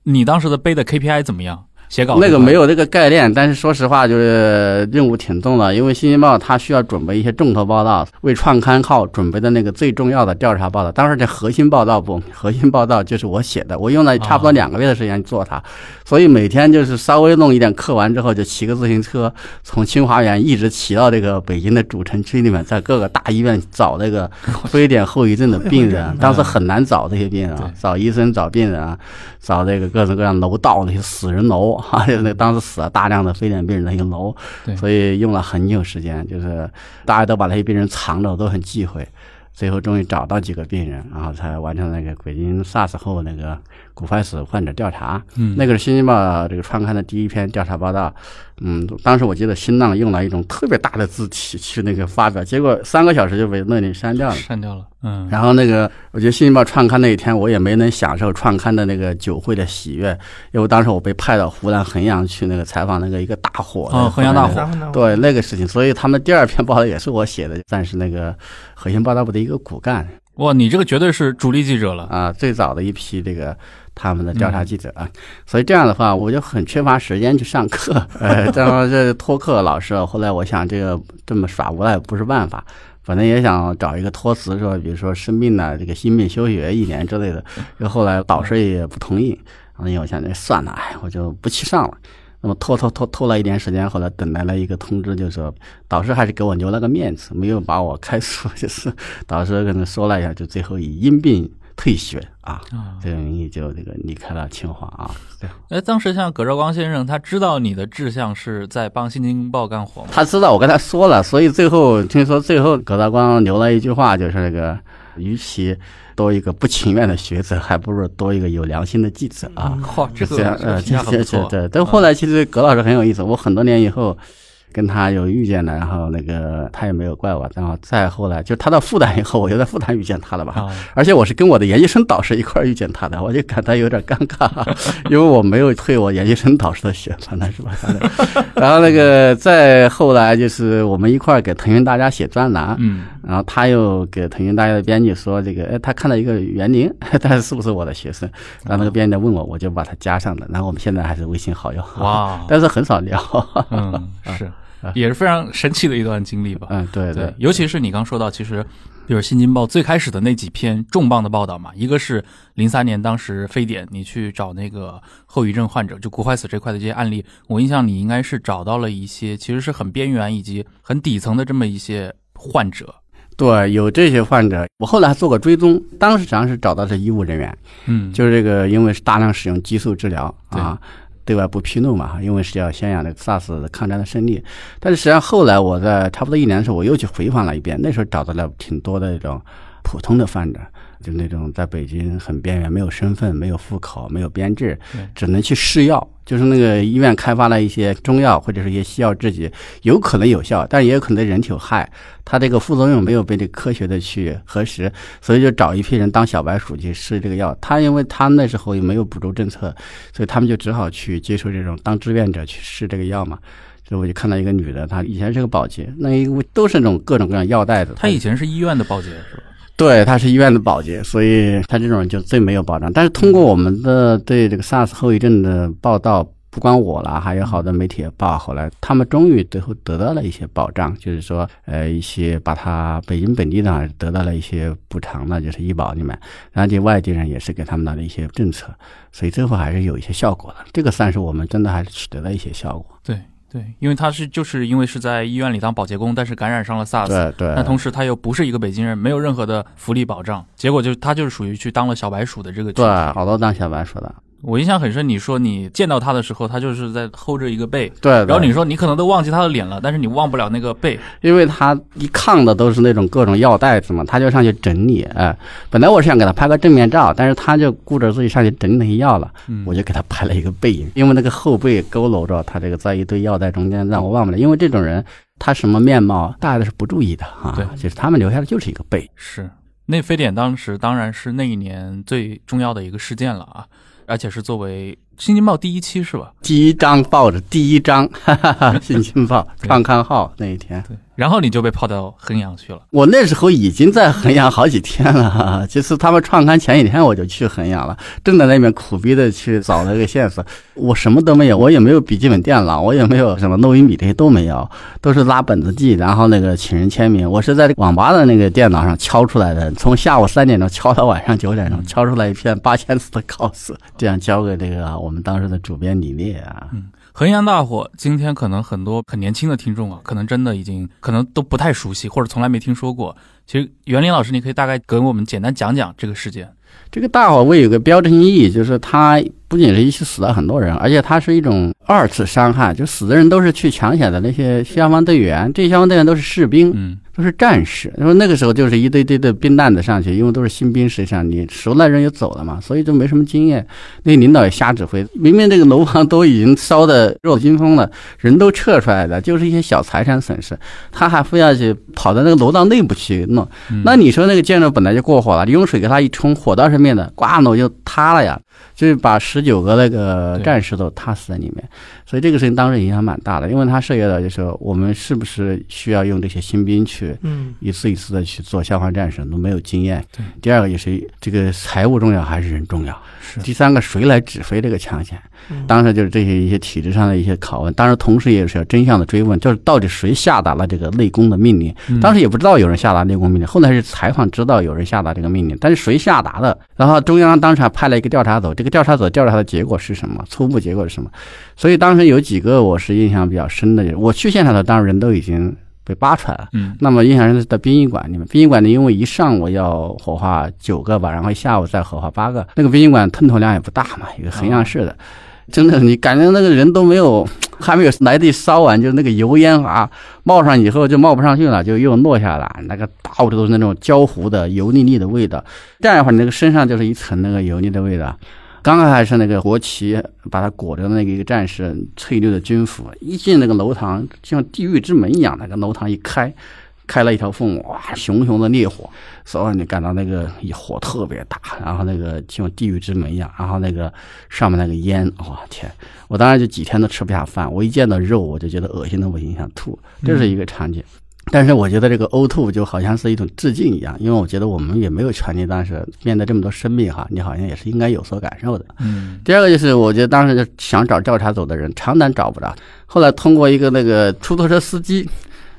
你当时的背的 KPI 怎么样？写稿那个没有这个概念，但是说实话，就是任务挺重的，因为《新京报》它需要准备一些重头报道，为创刊号准备的那个最重要的调查报道。当时这核心报道不，核心报道就是我写的，我用了差不多两个月的时间做它，所以每天就是稍微弄一点课完之后，就骑个自行车从清华园一直骑到这个北京的主城区里面，在各个大医院找那个 非典后遗症的病人。当时很难找这些病人啊，找医生、找病人啊，找这个各种各样楼道那些死人楼。啊，那当时死了大量的非典病人的一个楼，所以用了很久时间，就是大家都把那些病人藏着，都很忌讳。最后终于找到几个病人，然后才完成那个北京 SARS 后那个骨坏死患者调查。嗯，那个是《新京报》这个创刊的第一篇调查报道。嗯，当时我记得新浪用了一种特别大的字体去那个发表，结果三个小时就被那里删掉了。删掉了。嗯。然后那个，我觉得《新京报》创刊那一天，我也没能享受创刊的那个酒会的喜悦，因为当时我被派到湖南衡阳去那个采访那个一个大火。哦，衡阳大火。对那个事情，所以他们第二篇报道也是我写的，算是那个核心报道部的一个骨干。哇，你这个绝对是主力记者了啊！最早的一批这个他们的调查记者啊，所以这样的话，我就很缺乏时间去上课。呃，然后这托课老师，后来我想这个这么耍无赖不是办法，反正也想找一个托词，说比如说生病了，这个心病休学一年之类的。后来导师也不同意，然后我想着算了，哎，我就不去上了。那么拖拖拖拖了一年时间，后来等来了一个通知，就说导师还是给我留了个面子，没有把我开除，就是导师可能说了一下，就最后以因病退学啊，这个名义就这个离开了清华啊。对。哎，当时像葛兆光先生，他知道你的志向是在帮《新京报》干活吗？他知道，我跟他说了，所以最后听说最后葛兆光留了一句话，就是那个，与其。多一个不情愿的学者，还不如多一个有良心的记者啊！嚯，这个呃，这这这这，但后来其实葛老师很有意思，我很多年以后。跟他有遇见了，然后那个他也没有怪我，然后再后来就他到复旦以后，我就在复旦遇见他了吧。而且我是跟我的研究生导师一块遇见他的，我就感到有点尴尬，因为我没有退我研究生导师的学，反正是吧。然后那个再后来就是我们一块给腾讯大家写专栏，嗯，然后他又给腾讯大家的编辑说这个，哎，他看到一个袁林，但是是不是我的学生？然后那个编辑问我，我就把他加上了，然后我们现在还是微信好友。哇，但是很少聊。嗯，是。也是非常神奇的一段经历吧。嗯，对对，尤其是你刚说到，其实就是《新京报》最开始的那几篇重磅的报道嘛。一个是零三年当时非典，你去找那个后遗症患者，就骨坏死这块的这些案例，我印象里应该是找到了一些其实是很边缘以及很底层的这么一些患者。对，有这些患者，我后来还做过追踪，当时实际上是找到是医务人员，嗯，就是这个，因为是大量使用激素治疗啊。对外不披露嘛，因为是要宣扬那个 SARS 抗战的胜利。但是实际上后来我在差不多一年的时候，我又去回访了一遍，那时候找到了挺多的那种普通的患者。就那种在北京很边缘，没有身份、没有户口、没有编制，只能去试药。就是那个医院开发了一些中药或者是一些西药制剂，有可能有效，但也有可能对人体有害。它这个副作用没有被这科学的去核实，所以就找一批人当小白鼠去试这个药。他因为他那时候也没有补助政策，所以他们就只好去接受这种当志愿者去试这个药嘛。所以我就看到一个女的，她以前是个保洁，那因为都是那种各种各样药袋子。她以前是医院的保洁是吧？对，他是医院的保洁，所以他这种人就最没有保障。但是通过我们的对这个 SARS 后遗症的报道，不光我了，还有好多媒体也报，后来他们终于最后得到了一些保障，就是说，呃，一些把他北京本地的得到了一些补偿的，就是医保里面，然后这外地人也是给他们拿了一些政策，所以最后还是有一些效果的。这个算是我们真的还是取得了一些效果。对。对，因为他是就是因为是在医院里当保洁工，但是感染上了 SARS，对对，但同时他又不是一个北京人，没有任何的福利保障，结果就是他就是属于去当了小白鼠的这个，对，好多当小白鼠的。我印象很深，你说你见到他的时候，他就是在后着一个背，对。然后你说你可能都忘记他的脸了，但是你忘不了那个背，因为他一抗的都是那种各种药袋子嘛，他就上去整理。哎，本来我是想给他拍个正面照，但是他就顾着自己上去整理那些药了，我就给他拍了一个背影，因为那个后背佝偻着，他这个在一堆药袋中间，让我忘不了。因为这种人，他什么面貌大家都是不注意的啊，对，就是他们留下的就是一个背。是，那非典当时当然是那一年最重要的一个事件了啊。而且是作为新京报》第一期是吧？第一张报纸第一张，哈 哈哈，《新京报》创刊号那一天。对，然后你就被泡到衡阳去了。我那时候已经在衡阳好几天了，哈哈，就是他们创刊前几天我就去衡阳了，正在那边苦逼的去找那个线索。我什么都没有，我也没有笔记本电脑，我也没有什么录音笔这些都没有，都是拉本子记，然后那个请人签名。我是在网吧的那个电脑上敲出来的，从下午三点钟敲到晚上九点钟，敲出来一篇八千字的稿子，这样交给这个我们当时的主编李烈啊。嗯，衡阳大火，今天可能很多很年轻的听众啊，可能真的已经可能都不太熟悉，或者从来没听说过。其实袁林老师，你可以大概给我们简单讲讲这个事件。这个大火会有个标志性意义，就是它不仅是一起死了很多人，而且它是一种二次伤害，就死的人都是去抢险的那些消防队员，这些消防队员都是士兵，嗯，都是战士。因为那个时候就是一堆堆的兵蛋子上去，因为都是新兵，实际上你熟了人也走了嘛，所以就没什么经验。那领导也瞎指挥，明明这个楼房都已经烧的肉尽风了，人都撤出来了，就是一些小财产损失，他还非要去跑到那个楼道内部去弄。那你说那个建筑本来就过火了，你用水给它一冲，火倒是灭的，呱楼就塌了呀，就是把十九个那个战士都踏死在里面。所以这个事情当时影响蛮大的，因为它涉及到就是我们是不是需要用这些新兵去，嗯，一次一次的去做消防战士，都没有经验。对。第二个也是这个财务重要还是人重要？是。第三个谁来指挥这个抢险？嗯当时就是这些一些体制上的一些拷问，当然同时也是要真相的追问，就是到底谁下达了这个内功的命令？嗯当时也不知道有人下达内功命令，后来是采访知道有人下达这个命令，但是谁下达的？然后中央当时还派了一个调查组，这个调查组调查的结果是什么？初步结果是什么？所以当时有几个我是印象比较深的，我去现场的当时人都已经被扒出来了。嗯那么印象深的是在殡仪馆里面，殡仪馆呢，因为一上午要火化九个吧，然后下午再火化八个，那个殡仪馆吞吐量也不大嘛，一个衡阳市的，真的你感觉那个人都没有，还没有来得及烧完，就那个油烟啊冒上以后就冒不上去了，就又落下来，那个到处都是那种焦糊的油腻腻的味道，这样的话你那个身上就是一层那个油腻的味道。刚刚还是那个国旗把它裹着的那个一个战士翠绿的军服，一进那个楼堂，就像地狱之门一样，那个楼堂一开，开了一条缝，哇，熊熊的烈火，所有人就感到那个火特别大，然后那个像地狱之门一样，然后那个上面那个烟，哇天！我当时就几天都吃不下饭，我一见到肉我就觉得恶心的不行，想吐，这是一个场景。但是我觉得这个呕吐就好像是一种致敬一样，因为我觉得我们也没有权利，当时面对这么多生命哈，你好像也是应该有所感受的。嗯第二个就是，我觉得当时就想找调查组的人，长短找不着。后来通过一个那个出租车司机，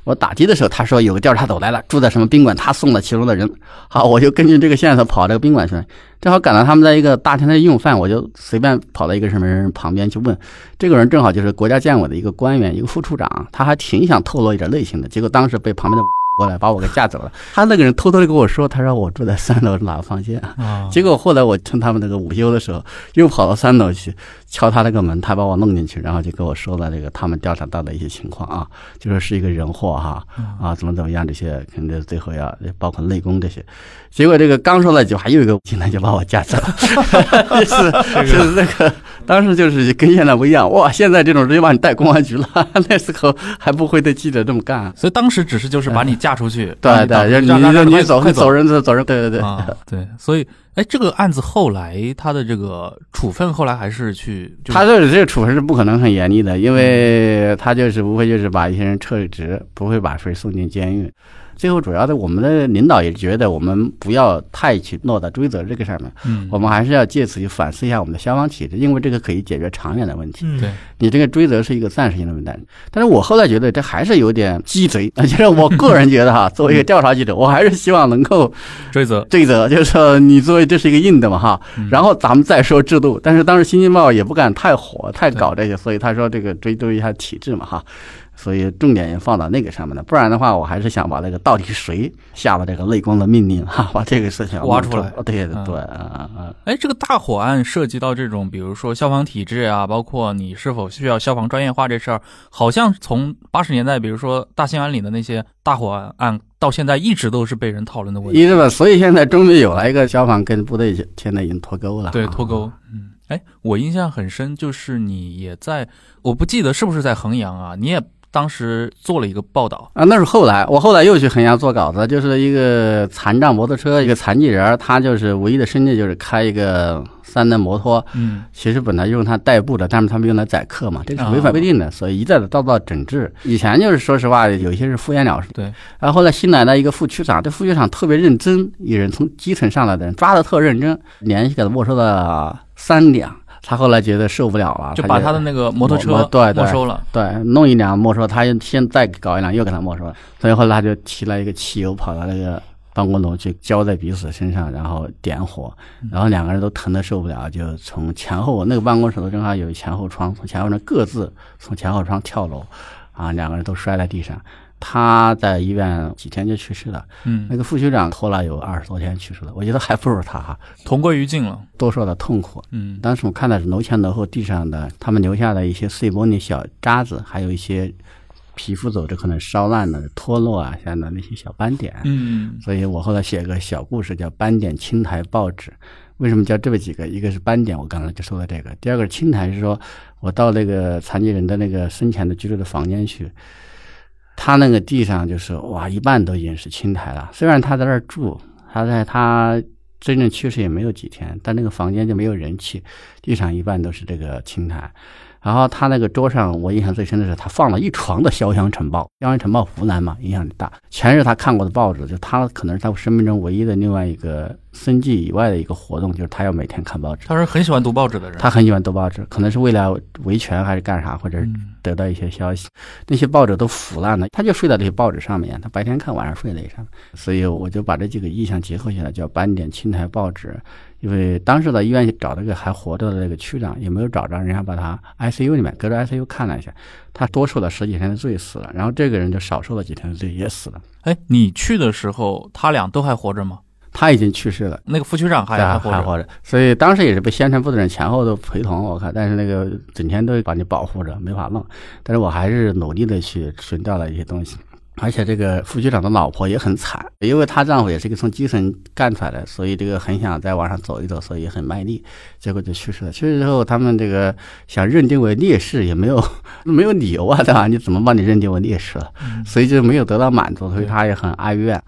我打的的时候，他说有个调查组来了，住在什么宾馆，他送了其中的人。好，我就根据这个线索跑这个宾馆去，正好赶到他们在一个大厅在用饭，我就随便跑到一个什么人旁边去问。这个人正好就是国家建委的一个官员，一个副处长，他还挺想透露一点类型的，结果当时被旁边的过来把我给架走了。他那个人偷偷的跟我说，他说我住在三楼哪个房间。啊，结果后来我趁他们那个 午休的时候，又跑到三楼去敲他那个门，他把我弄进去，然后就跟我说了这个他们调查到的一些情况啊，就说是一个人祸哈啊，怎么怎么样这些，肯定最后要包括内功这些。结果这个刚说了几句话，又一个进来就把我架走了，就 是就是那个当时就是跟现在不一样哇，现在这种直接把你带公安局了，那时候还不会对记者这么干。所以当时只是就是把你架出去，对对，就你让让你走快走人走人，对对对。啊，对，所以哎，这个案子后来他的这个处分后来还是去，就是他这这个处分是不可能很严厉的，因为他就是无非就是把一些人撤职，不会把谁送进监狱。最后主要的，我们的领导也觉得我们不要太去落到追责这个上面，嗯，我们还是要借此去反思一下我们的消防体制，因为这个可以解决长远的问题。嗯。对，你这个追责是一个暂时性的问题，但是我后来觉得这还是有点鸡贼，就是我个人觉得哈，作为一个调查记者，我还是希望能够 追责，追责，就是说你作为这是一个硬的嘛哈，嗯。然后咱们再说制度。但是当时《新京报》也不敢太火，太搞这些，所以他说这个追究一下体制嘛哈，所以重点也放到那个上面了。不然的话，我还是想把那个到底谁下了这个泪光的命令哈，把这个事情挖出来对对啊啊啊！哎，这个大火案涉及到这种，比如说消防体制啊，包括你是否需要消防专业化这事儿，好像从八十年代，比如说大兴安岭的那些大火案，到现在一直都是被人讨论的问题。一是吧，所以现在终于有了一个消防跟部队现在已经脱钩了，对，啊脱钩。嗯，哎，我印象很深，就是你也在，我不记得是不是在衡阳啊？你也当时做了一个报道，啊，那是后来，我后来又去衡阳做稿子，就是一个残障摩托车，一个残疾人，他就是唯一的生计就是开一个三轮摩托，嗯其实本来用它代步的，但是他们用来载客嘛，这个是违反规定的，所以一再的遭到整治。以前就是说实话，有些是敷衍了事。对，然后后来新来的一个副区长，这副区长特别认真，一人从基层上来的人抓的特认真，连续给他没收了三辆。他后来觉得受不了了，就把他的那个摩托车摩对对没收了。对，弄一辆没收，他又现在搞一辆又给他没收了，所以后来他就提了一个汽油跑到那个办公楼去浇在彼此身上，然后点火，然后两个人都疼得受不了，就从前后那个办公室头正好有前后窗，从前后窗各自从前后窗跳楼，啊，两个人都摔在地上。他在医院几天就去世了，嗯那，个副区长拖了有二十多天去世了，我觉得还不如他哈，同归于尽了。多受的痛苦。嗯当时我看的是楼前楼后地上的他们留下的一些碎玻璃小渣子，还有一些皮肤组织可能烧烂了、脱落啊像的那些小斑点。嗯所以我后来写个小故事，叫《斑点青苔报纸》。为什么叫这么几个？一个是斑点，我刚才就说的这个；第二个是青苔，是说我到那个残疾人的那个生前的居住的房间去，他那个地上就是哇，一半都已经是青苔了。虽然他在那儿住，他在他真正去世也没有几天，但那个房间就没有人气，地上一半都是这个青苔。然后他那个桌上，我印象最深的是他放了一床的《潇湘晨报》，《潇湘晨报》湖南嘛，影响力大，全是他看过的报纸。就他可能是他生命中唯一的另外一个生计以外的一个活动，就是他要每天看报纸。他是很喜欢读报纸的人。他很喜欢读报纸，可能是为了维权还是干啥，或者得到一些消息。那些报纸都腐烂了，他就睡在这些报纸上面，他白天看，晚上睡在上面。所以我就把这几个意象结合起来，叫斑点青苔报纸。因为当时在医院找了个还活着的那个区长，也没有找着，人家把他 ICU 里面隔着 ICU 看了一下，他多受了十几天的罪死了，然后这个人就少受了几天的罪也死了。哎，你去的时候，他俩都还活着吗？他已经去世了。那个副区长还还活着。还活着，所以当时也是被宣传部的人前后都陪同，我看，但是那个整天都把你保护着，没法弄。但是我还是努力的去寻找了一些东西，而且这个副局长的老婆也很惨，因为她丈夫也是一个从基层干出来的，所以这个很想再往上走一走，所以很卖力，结果就去世了。去世之后，他们这个想认定为烈士也没有 没有理由啊，对吧？你怎么把你认定为烈士了？所以就没有得到满足，所以他也很哀怨。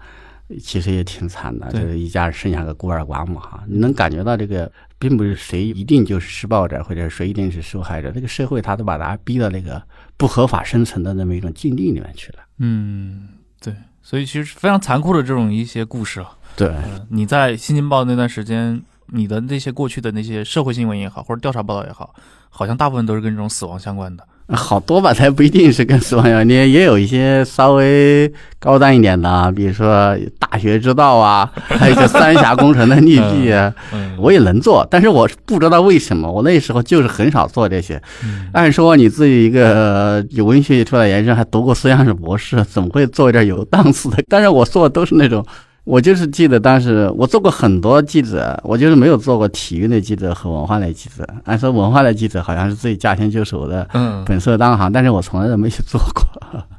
其实也挺惨的，对就是一家人剩下个孤儿寡母哈，你能感觉到这个，并不是谁一定就是施暴者，或者谁一定是受害者，这个社会他都把大家逼到那个不合法生存的那么一种境地里面去了。嗯，对，所以其实非常残酷的这种一些故事啊。对，嗯你在《新京报》那段时间，你的那些过去的那些社会新闻也好，或者调查报道也好，好像大部分都是跟这种死亡相关的。好多吧，才不一定是跟死亡有关，也也有一些稍微高端一点的啊，比如说大学之道啊，还有一个三峡工程的利弊啊，嗯，我也能做，但是我不知道为什么，我那时候就是很少做这些。嗯按说你自己一个呃有文学出来研究生，还读过思想史博士，怎么会做一点有档次的？但是我做的都是那种，我就是记得当时我做过很多记者，我就是没有做过体育类记者和文化类记者。按说文化类记者好像是自己驾轻就熟的，嗯，本色当行，但是我从来都没去做过。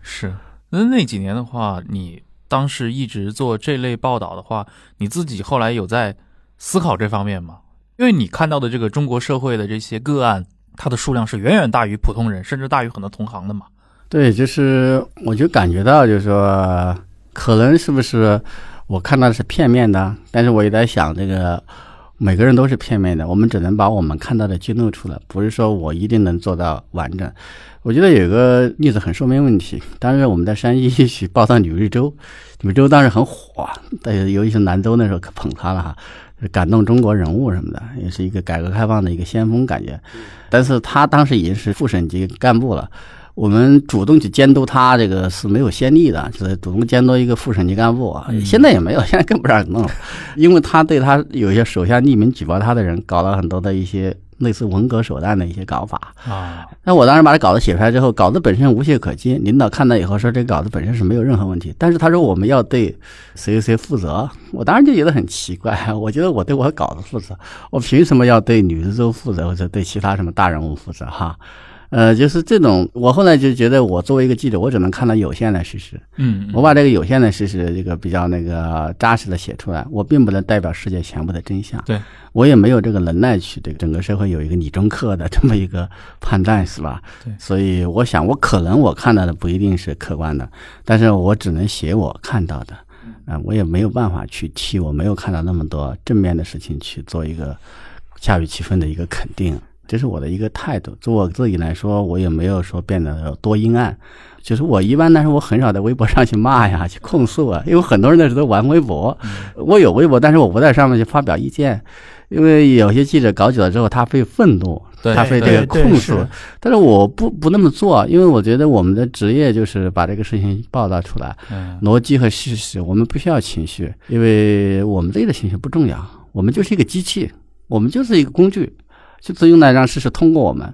是。那那几年的话，你当时一直做这类报道的话，你自己后来有在思考这方面吗？因为你看到的这个中国社会的这些个案，它的数量是远远大于普通人，甚至大于很多同行的嘛。对，就是我就感觉到，就是说，可能是不是我看到的是片面的，但是我也在想，这个每个人都是片面的，我们只能把我们看到的记录出来，不是说我一定能做到完整。我觉得有个例子很说明问题，当时我们在山西去报道吕日周，吕日周当时很火，但是尤其是兰州那时候可捧他了哈。感动中国人物什么的，也是一个改革开放的一个先锋感觉。但是他当时已经是副省级干部了，我们主动去监督他，这个是没有先例的，就是主动监督一个副省级干部啊。现在也没有，现在更不让人弄了，因为他对他有一些手下匿名举报他的人，搞了很多的一些类似文革手段的一些搞法。啊，那我当时把他稿子写出来之后，稿子本身无懈可击。领导看到以后说，这个稿子本身是没有任何问题，但是他说我们要对谁谁谁负责。我当时就觉得很奇怪，我觉得我对我稿子负责，我凭什么要对吕志周负责，或者对其他什么大人物负责？哈，呃，就是这种，我后来就觉得，我作为一个记者，我只能看到有限的事实，嗯，我把这个有限的事实，这个比较那个扎实的写出来，我并不能代表世界全部的真相。对，我也没有这个能耐去对整个社会有一个理中客的这么一个判断，是吧？对所以我想，我可能我看到的不一定是客观的，但是我只能写我看到的，啊、我也没有办法去替我没有看到那么多正面的事情去做一个恰如其分的一个肯定。这是我的一个态度。就我自己来说，我也没有说变得有多阴暗。就是我一般，但是我很少在微博上去骂呀、去控诉啊，因为很多人那时候都玩微博，我有微博，但是我不在上面去发表意见，因为有些记者搞久了之后，他会愤怒，对他会这个控诉，但是我不不那么做，因为我觉得我们的职业就是把这个事情报道出来，嗯。逻辑和事实，我们不需要情绪，因为我们自己的情绪不重要，我们就是一个机器，我们就是一个工具，就是用来让事实通过我们。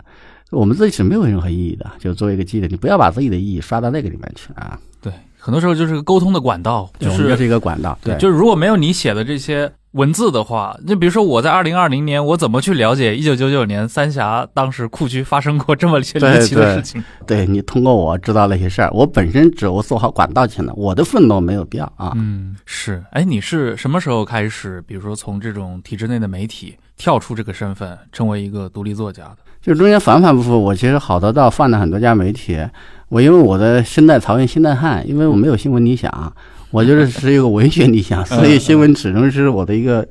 我们自己是没有任何意义的，就作为一个记者，你不要把自己的意义刷到那个里面去啊。对，很多时候就是个沟通的管道，就是是一个管道，对，就是如果没有你写的这些文字的话，就比如说我在二零二零年，我怎么去了解一九九九年三峡当时库区发生过这么些离 奇的事情？对你通过我知道那些事儿，我本身只我做好管道就行了，我的愤怒没有必要啊。嗯，是。哎，你是什么时候开始，比如说从这种体制内的媒体跳出这个身份，成为一个独立作家的？就中间反反复复，我其实好多道犯了很多家媒体。我因为我的身在曹营心在汉，因为我没有新闻理想，我就是 是一个文学理想，所以新闻始终是我的一个，呃，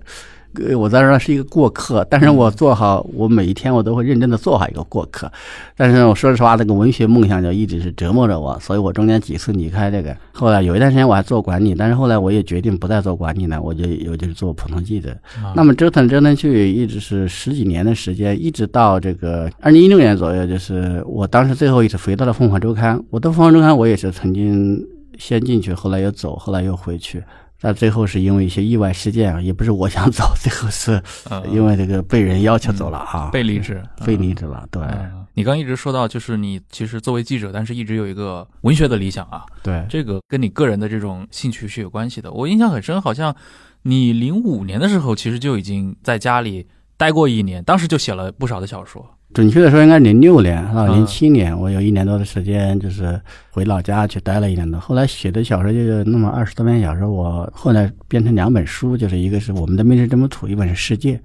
我在这儿是一个过客。但是我做好，我每一天我都会认真的做好一个过客。但是我说实话，那个文学梦想就一直是折磨着我，所以我中间几次离开这个。后来有一段时间我还做管理，但是后来我也决定不再做管理了，我就我就做普通记者。啊那么折腾折腾去，一直是十几年的时间，一直到这个二零一六年左右，就是我当时最后一次回到了凤凰周刊。我到凤凰周刊，我也是曾经先进去，后来又走，后来又回去。但最后是因为一些意外事件啊，也不是我想走，最后是呃因为这个被人要求走了啊，被离职，被离职了。对嗯你刚一直说到，就是你其实作为记者，但是一直有一个文学的理想啊，对，这个跟你个人的这种兴趣是有关系的。我印象很深，好像你零五年的时候，其实就已经在家里待过一年，当时就写了不少的小说。准确的说应该零六年啊，嗯零七年，我有一年多的时间就是回老家去待了一年多。后来写的小说就那么二十多篇小说，我后来变成两本书，就是一个是我们的命是这么土，一本是世界，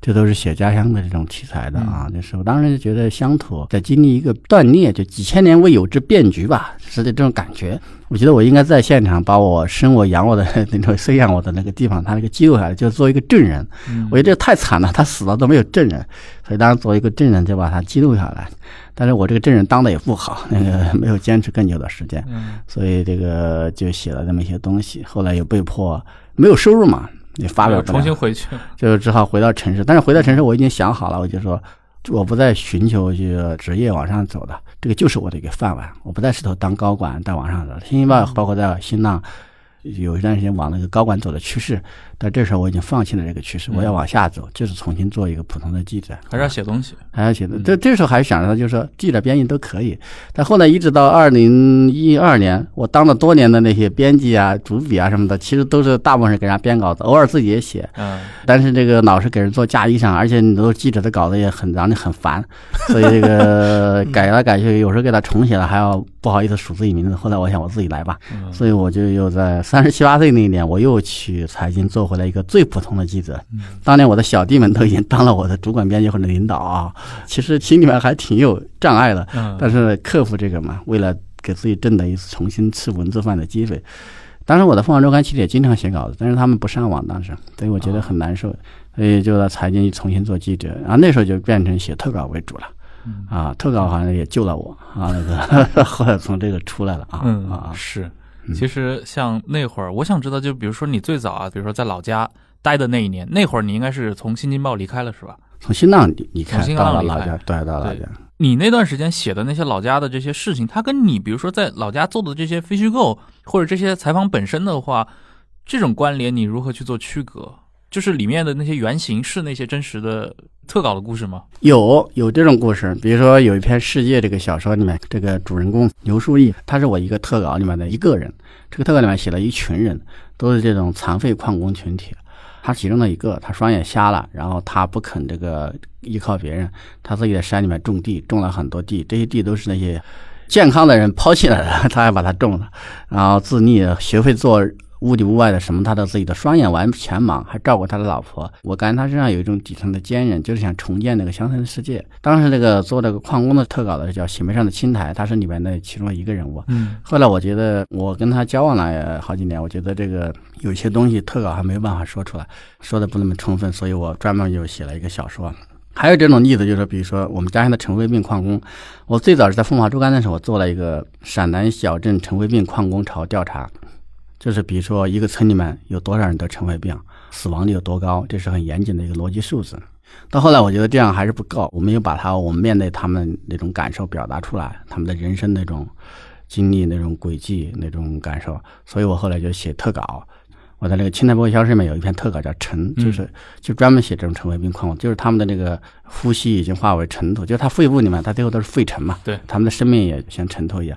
这都是写家乡的这种题材的啊。就是我当时就觉得乡土在经历一个断裂，就几千年未有之变局吧，是这种感觉。我觉得我应该在现场把我生我养我的 那种生养我的那个地方，他那个记录下来，就做一个证人。嗯我觉得这太惨了，他死了都没有证人，所以当时作为一个证人就把他记录下来。但是我这个证人当的也不好，那个没有坚持更久的时间，嗯所以这个就写了这么一些东西。后来又被迫没有收入嘛，也发表不了重新回去。就只好回到城市。但是回到城市，我已经想好了，我就说，我不再寻求这个职业往上走的，这个就是我的一个饭碗。我不再试图当高管，再往上走。新京报包括在新浪，有一段时间往那个高管走的趋势，但这时候我已经放弃了这个趋势，我要往下走，就是重新做一个普通的记者，还是要写东西。还要写的。这这时候还想着，就是说记者、编辑都可以。但后来一直到二零一二年，我当了多年的那些编辑啊、主笔啊什么的，其实都是大部分是给人家编稿子，偶尔自己也写。嗯，但是这个老是给人做嫁衣裳，而且你都记者的稿子也很让你很烦，所以这个 改来改去，有时候给他重写了，还要不好意思数自己名字。后来我想我自己来吧，嗯所以我就又在三十七八岁那一年，我又去财经做回来一个最普通的记者。当年我的小弟们都已经当了我的主管编辑或者领导啊，其实心里面还挺有障碍的，嗯但是克服这个嘛，为了给自己挣的一次重新吃文字饭的机会。当时我的凤凰周刊其实也经常写稿子，但是他们不上网，当时，所以我觉得很难受，所以就在财经重新做记者，然后那时候就变成写特稿为主了。啊，特稿好像也救了我啊，那个 后来从这个出来了啊嗯啊，是。嗯其实像那会儿，我想知道，就比如说你最早啊，比如说在老家待的那一年，那会儿你应该是从新京报离开了是吧？从新浪离离开从新浪离开了老家，对，到老家。你那段时间写的那些老家的这些事情，它跟你比如说在老家做的这些非虚构或者这些采访本身的话，这种关联你如何去做区隔？就是里面的那些原型是那些真实的特稿的故事吗？有有这种故事，比如说有一篇《世界》这个小说里面，这个主人公刘书义，他是我一个特稿里面的一个人。这个特稿里面写了一群人，都是这种残废矿工群体。他其中的一个，他双眼瞎了，然后他不肯这个依靠别人，他自己在山里面种地，种了很多地，这些地都是那些健康的人抛弃了的，他还把它种了，然后自立，学会做。屋里屋外的什么，他都自己的双眼完全盲，还照顾他的老婆。我感觉他身上有一种底层的坚韧，就是想重建那个乡村的世界。当时那个做那个矿工的特稿的叫《醒杯上的青苔》，他是里面的其中一个人物。嗯，后来我觉得我跟他交往了好几年，我觉得这个有些东西特稿还没有办法说出来，说的不那么充分，所以我专门又写了一个小说。还有这种例子，就是比如说我们家乡的陈慧病矿工，我最早是在《风华周刊》的时候，我做了一个陕南小镇陈慧病矿工潮调查。就是比如说，一个村里面有多少人得尘肺病，死亡率有多高，这是很严谨的一个逻辑数字。到后来，我觉得这样还是不够，我们又把它我们面对他们那种感受表达出来，他们的人生那种经历、那种轨迹、那种感受。所以我后来就写特稿。我在那个《青苔不会消失》里面有一篇特稿叫“尘”，就是就专门写这种尘肺病况，就是他们的那个呼吸已经化为尘土，就是他肺部里面，他最后都是肺尘嘛，对，他们的生命也像尘土一样。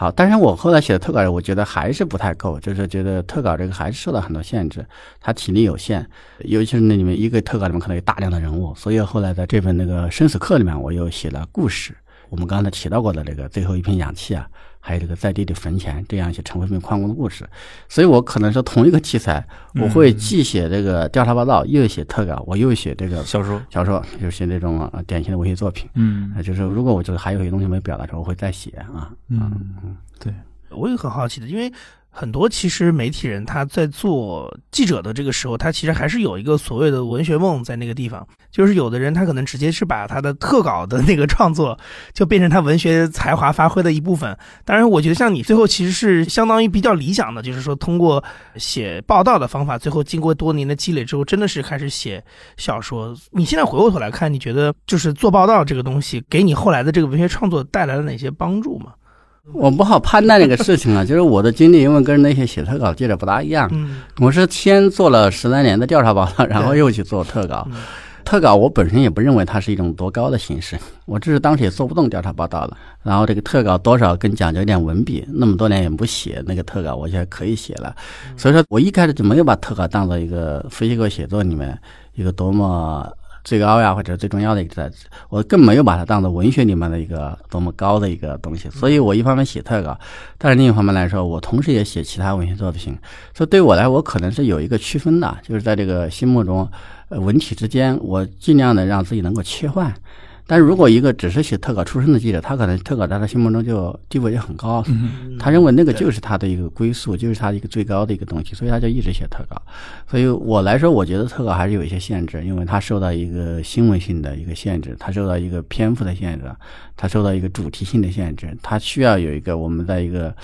好，但是我后来写的特稿，我觉得还是不太够，就是觉得特稿这个还是受到很多限制，他体力有限，尤其是那里面一个特稿里面可能有大量的人物，所以后来在这本那个生死课里面，我又写了故事。我们刚才提到过的这个最后一瓶氧气啊。还有这个在地的坟前这样一些陈慧病矿工的故事，所以我可能是同一个题材，我会既写这个调查报道，又写特稿，我又写这个小说，小说就写那种典型的文学作品。嗯，就是如果我觉得还有一些东西没表达出来，我会再写啊。嗯嗯，对，我也很好奇的，因为。很多其实媒体人他在做记者的这个时候，他其实还是有一个所谓的文学梦在那个地方。就是有的人他可能直接是把他的特稿的那个创作就变成他文学才华发挥的一部分。当然，我觉得像你最后其实是相当于比较理想的，就是说通过写报道的方法，最后经过多年的积累之后，真的是开始写小说。你现在回过头来看，你觉得就是做报道这个东西给你后来的这个文学创作带来了哪些帮助吗？我不好判断这个事情啊，就是我的经历，因为跟那些写特稿记者不大一样。嗯，我是先做了十来年的调查报道，然后又去做特稿。特稿我本身也不认为它是一种多高的形式，我只是当时也做不动调查报道了。然后这个特稿多少更讲究一点文笔，那么多年也不写那个特稿，我现在可以写了。所以说我一开始就没有把特稿当做一个非虚构写作里面一个多么。最高呀，或者最重要的一个在，我更没有把它当做文学里面的一个多么高的一个东西，所以我一方面写特稿，但是另一方面来说，我同时也写其他文学作品。所以对我来，我可能是有一个区分的，就是在这个心目中，呃，文体之间，我尽量的让自己能够切换。但如果一个只是写特稿出身的记者，他可能特稿在他心目中就地位就很高，他认为那个就是他的一个归宿，就是他一个最高的一个东西，所以他就一直写特稿。所以我来说，我觉得特稿还是有一些限制，因为它受到一个新闻性的一个限制，它受到一个篇幅的限制，它受到一个主题性的限制，它需要有一个我们在一个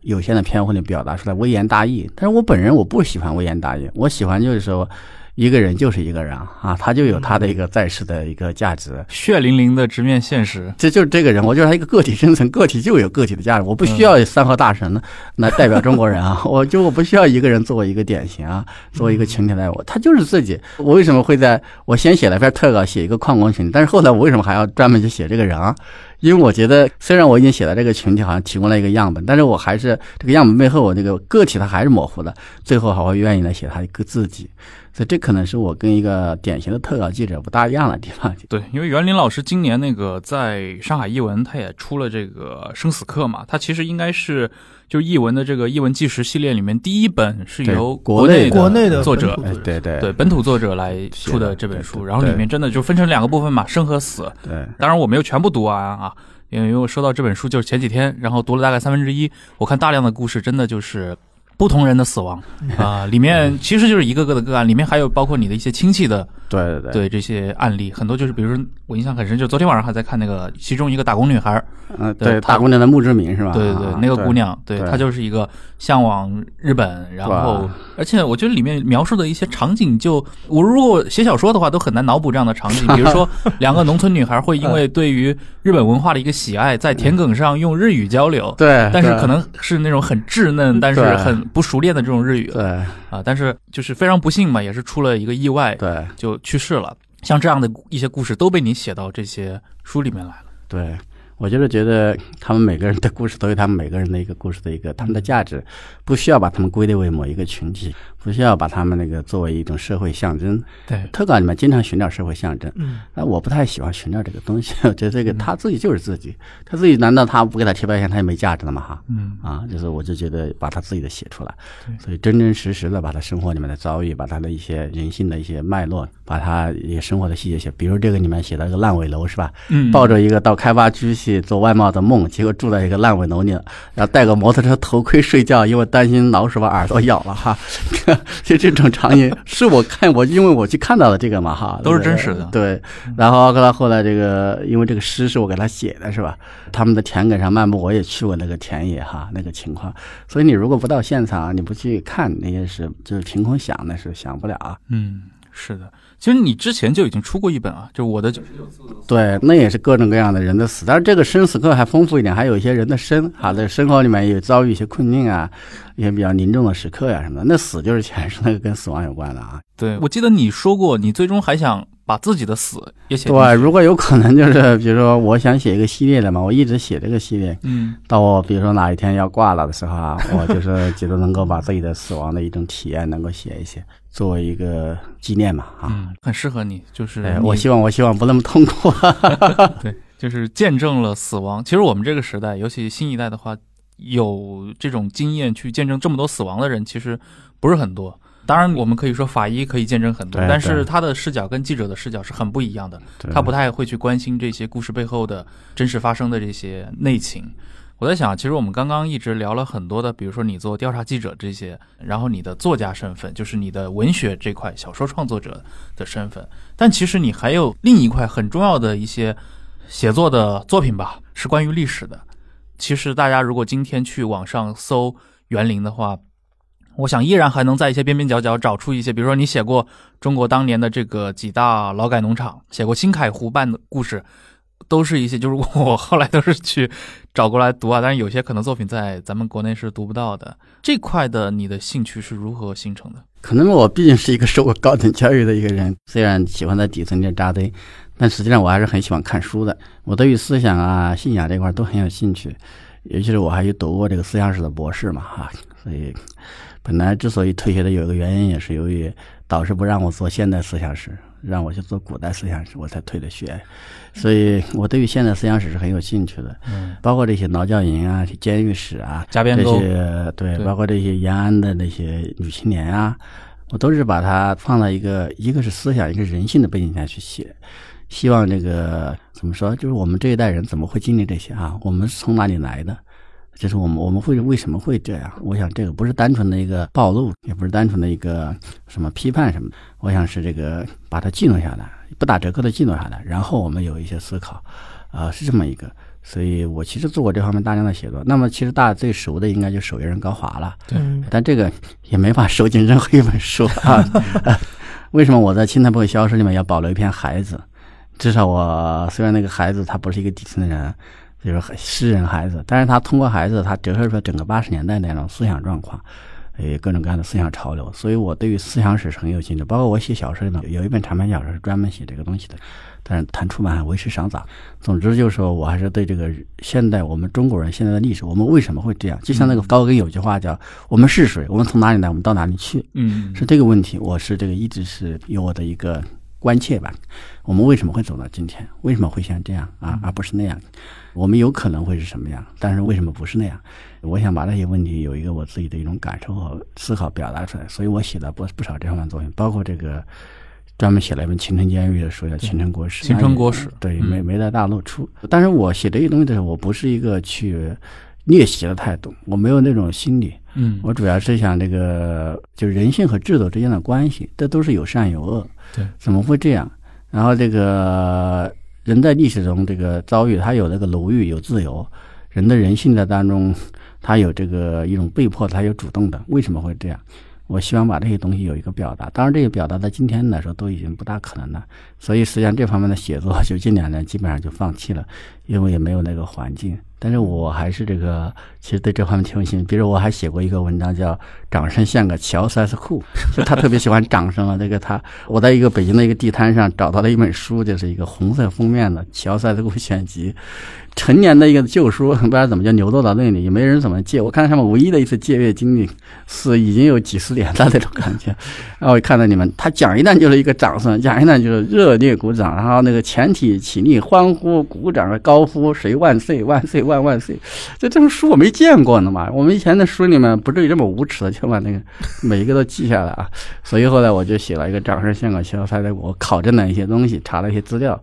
有限的篇幅里表达出来微言大义。但是我本人我不喜欢微言大义，我喜欢就是说。一个人就是一个人啊，他就有他的一个在世的一个价值，血淋淋的直面现实。这就是这个人，我就是他一个个体生存，个体就有个体的价值。我不需要三和大神来代表中国人啊，我就我不需要一个人作为一个典型啊，作为一个群体来我，他就是自己。我为什么会在我先写了一篇特稿，写一个矿工群，但是后来我为什么还要专门去写这个人啊？因为我觉得，虽然我已经写了这个群体，好像提供了一个样本，但是我还是这个样本背后，我这个个体他还是模糊的。最后还会愿意来写他一个自己，所以这可能是我跟一个典型的特稿记者不大一样的地方。对，因为袁林老师今年那个在上海译文，他也出了这个生死课嘛，他其实应该是就译文的这个译文纪实系列里面第一本是由国内国内的作者，对对对本土作者来出的这本书，然后里面真的就分成两个部分嘛，生和死。对，当然我没有全部读完啊。因为我收到这本书就是前几天，然后读了大概三分之一。我看大量的故事，真的就是不同人的死亡。啊，里面其实就是一个个的个案，里面还有包括你的一些亲戚的。对对对，对这些案例很多，就是比如说我印象很深，就昨天晚上还在看那个其中一个打工女孩，嗯，对，打工娘的墓志铭是吧？对对对，那个姑娘，对她就是一个向往日本，然后而且我觉得里面描述的一些场景，就我如果写小说的话，都很难脑补这样的场景。比如说两个农村女孩会因为对于日本文化的一个喜爱，在田埂上用日语交流，对，但是可能是那种很稚嫩，但是很不熟练的这种日语，对啊，但是就是非常不幸嘛，也是出了一个意外，对，就。去世了，像这样的一些故事都被你写到这些书里面来了。对。我就是觉得他们每个人的故事都有他们每个人的一个故事的一个他们的价值，不需要把他们归类为某一个群体，不需要把他们那个作为一种社会象征。对，特稿里面经常寻找社会象征，嗯，那我不太喜欢寻找这个东西。我觉得这个他自己就是自己，他自己难道他不给他贴标签，他也没价值了吗？哈，嗯啊，就是我就觉得把他自己的写出来对，所以真真实实的把他生活里面的遭遇，把他的一些人性的一些脉络，把他一些生活的细节写，比如这个里面写到一个烂尾楼是吧？嗯，抱着一个到开发区去做外贸的梦，结果住在一个烂尾楼里，然后戴个摩托车头盔睡觉，因为担心老鼠把耳朵咬了哈。就这种场景是我看我因为我去看到了这个嘛哈，都是真实的对，然后克拉后来这个因为这个诗是我给他写的是吧？他们的田埂上漫步，我也去过那个田野哈，那个情况。所以你如果不到现场，你不去看那些事，就是凭空想那是想不了啊。嗯，是的。其实你之前就已经出过一本啊，就我的九十九次对，那也是各种各样的人的死，但是这个生死课还丰富一点，还有一些人的生，哈，在生活里面也遭遇一些困境啊，一些比较凝重的时刻呀、什么的。那死就是全是那个跟死亡有关的啊。对，我记得你说过，你最终还想把自己的死也写对，如果有可能，就是 比如说我想写一个系列的嘛，我一直写这个系列，嗯到我比如说哪一天要挂了的时候啊，我就是觉得能够把自己的死亡的一种体验能够写一写，作为一个纪念嘛啊。嗯，很适合你，就是哎，我希望我希望不那么痛苦。对，就是见证了死亡。其实我们这个时代，尤其新一代的话，有这种经验去见证这么多死亡的人，其实不是很多。当然，我们可以说法医可以见证很多，但是他的视角跟记者的视角是很不一样的。他不太会去关心这些故事背后的真实发生的这些内情。我在想，其实我们刚刚一直聊了很多的，比如说你做调查记者这些，然后你的作家身份，就是你的文学这块小说创作者的身份，但其实你还有另一块很重要的一些写作的作品吧，是关于历史的。其实大家如果今天去网上搜园林的话，我想依然还能在一些边边角角找出一些，比如说你写过中国当年的这个几大劳改农场，写过新凯湖办的故事，都是一些就是我 后来都是去找过来读啊，但是有些可能作品在咱们国内是读不到的。这块的你的兴趣是如何形成的？可能我毕竟是一个 受过高等教育的一个人，虽然喜欢在底层里扎堆，但实际上我还是很喜欢看书的。我对于思想啊、信仰这块都很有兴趣，尤其是我还去读过这个思想史的博士嘛，哈，所以本来之所以退学的有一个原因，也是由于导师不让我做现代思想史，让我去做古代思想史，我才退的学。所以我对于现代思想史是很有兴趣的，嗯，包括这些劳教营啊、监狱史啊，这加边沟，些对，对包括这些延安的那些女青年啊，我都是把它放在一个一个是思想，一个人性的背景下去写。希望这个怎么说，就是我们这一代人怎么会经历这些啊？我们是从哪里来的？就是我们我们会为什么会这样？我想这个不是单纯的一个暴露，也不是单纯的一个什么批判什么的，我想是这个把它记录下来，不打折扣的记录下来，然后我们有一些思考，啊、是这么一个。所以我其实做过这方面大量的写作。那么其实大家最熟的应该就守夜人高华了，对嗯但这个也没法收进任何一本书啊。为什么我在《青苔不会消失》里面要保留一篇孩子？至少我虽然那个孩子他不是一个底层的人，就是诗人孩子，但是他通过孩子，他折射出整个八十年代那种思想状况，呃，各种各样的思想潮流。所以我对于思想史是很有兴趣，包括我写小说里面有一本长篇小说是专门写这个东西的，但是谈出版还为时尚早。总之就是说我还是对这个现代我们中国人现在的历史，我们为什么会这样？就像那个高更有句话叫“我们是谁？我们从哪里来？我们到哪里去？”嗯，是这个问题，我是这个一直是有我的一个关切吧。我们为什么会走到今天？为什么会像这样啊，而不是那样？我们有可能会是什么样，但是为什么不是那样？我想把这些问题有一个我自己的一种感受和思考表达出来，所以我写了不不少这方面的作品，包括这个专门写了一本青城监狱的书，叫《青城国史》。青城国史对，嗯没没在大陆出。但是我写这些东西的时候，我不是一个去猎奇的态度，我没有那种心理。嗯，我主要是想这个，就是人性和制度之间的关系，这都是有善有恶。对，怎么会这样？然后这个人在历史中这个遭遇，他有这个奴役，有自由。人的人性的当中，他有这个一种被迫，他有主动的。为什么会这样？我希望把这些东西有一个表达。当然，这个表达在今天来说都已经不大可能了。所以，实际上这方面的写作，就近两年基本上就放弃了，因为也没有那个环境。但是我还是这个，其实对这方面挺有兴趣。比如我还写过一个文章叫《掌声像个乔斯库》，就他特别喜欢掌声啊。这个他，我在一个北京的一个地摊上找到了一本书，就是一个红色封面的《乔斯库选集》。成年的一个旧书，不知道怎么就流落到那里，也没人怎么借。我看他们唯一的一次借阅经历是已经有几十年的那种感觉。然后我看到你们，他讲一段就是一个掌声，讲一段就是热烈鼓掌，然后那个全体起立欢呼、鼓掌、高高呼“谁万岁万岁万万岁”。这这种书我没见过呢嘛。我们以前的书里面不至于这么无耻的就把那个每一个都记下来啊。所以后来我就写了一个掌声献给乔赛的，我考证了一些东西，查了一些资料。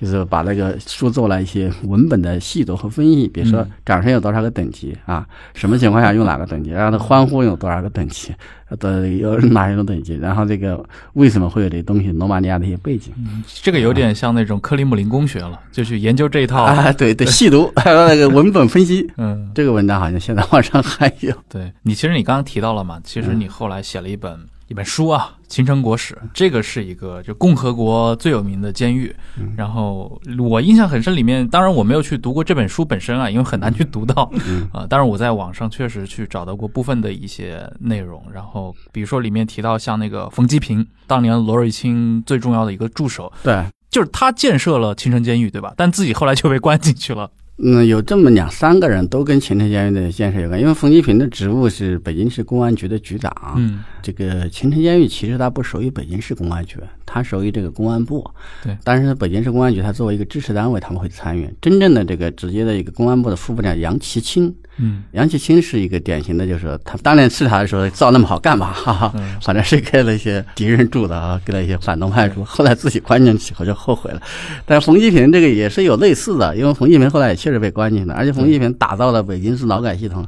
就是把那个书做了一些文本的细读和分析，比如说掌声有多少个等级啊？什么情况下用哪个等级？然后欢呼有多少个等级？的有 哪一种等级？然后这个为什么会有这东西？罗马尼亚的一些背景，嗯这个有点像那种克里姆林宫学了，就去研究这一套啊。对对，细读还有那个文本分析。嗯，这个文章好像现在网上还有。对你，其实你刚刚提到了嘛，其实你后来写了一本。一本书啊，《秦城国史》，这个是一个就共和国最有名的监狱。然后我印象很深，里面当然我没有去读过这本书本身啊，因为很难去读到 啊。但是我在网上确实去找到过部分的一些内容。然后比如说里面提到像那个冯基平，当年罗瑞卿最重要的一个助手，对，就是他建设了秦城监狱，对吧？但自己后来就被关进去了。嗯，有这么两三个人都跟秦城监狱的建设有关，因为冯继平的职务是北京市公安局的局长。嗯，这个秦城监狱其实它不属于北京市公安局，它属于这个公安部。对，但是北京市公安局它作为一个支持单位，他们会参与。真正的这个直接的一个公安部的副部长杨其清。嗯，杨奇清是一个典型的，就是他当年视察的时候造那么好干嘛？哈哈，反正是给了一些敌人住的啊，给了一些反动派住。后来自己关进去后就后悔了。但是冯一平这个也是有类似的，因为冯一平后来也确实被关进去了，而且冯一平打造了北京市劳改系统。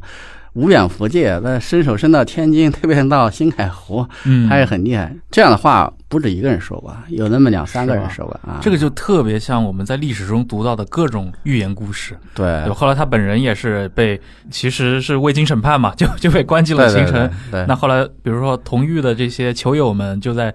无远弗届，那伸手伸到天津，特别到新海湖，嗯，他也很厉害。这样的话不止一个人说过，有那么两三个人说过啊。这个就特别像我们在历史中读到的各种寓言故事。对，后来他本人也是被，其实是未经审判嘛，就 就被关进了刑城。对，那后来比如说同狱的这些囚友们就在。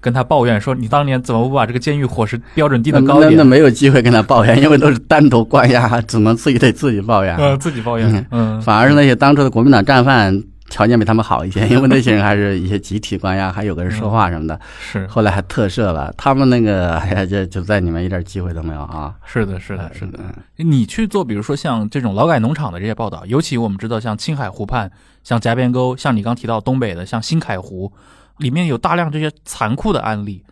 跟他抱怨说：“你当年怎么不把这个监狱伙食标准定的高点？”那没有机会跟他抱怨，因为都是单独关押，只能自己得自己抱怨。嗯，自己抱怨。嗯，反而是那些当初的国民党战犯，条件比他们好一些，因为那些人还是一些集体关押，还有个人说话什么的。是。后来还特赦了他们那个，哎呀，就就在你们一点机会都没有啊。是的，是的，是的。你去做，比如说像这种劳改农场的这些报道，尤其我们知道，像青海湖畔、像夹边沟、像你刚提到东北的，像新凯湖，里面有大量这些残酷的案例。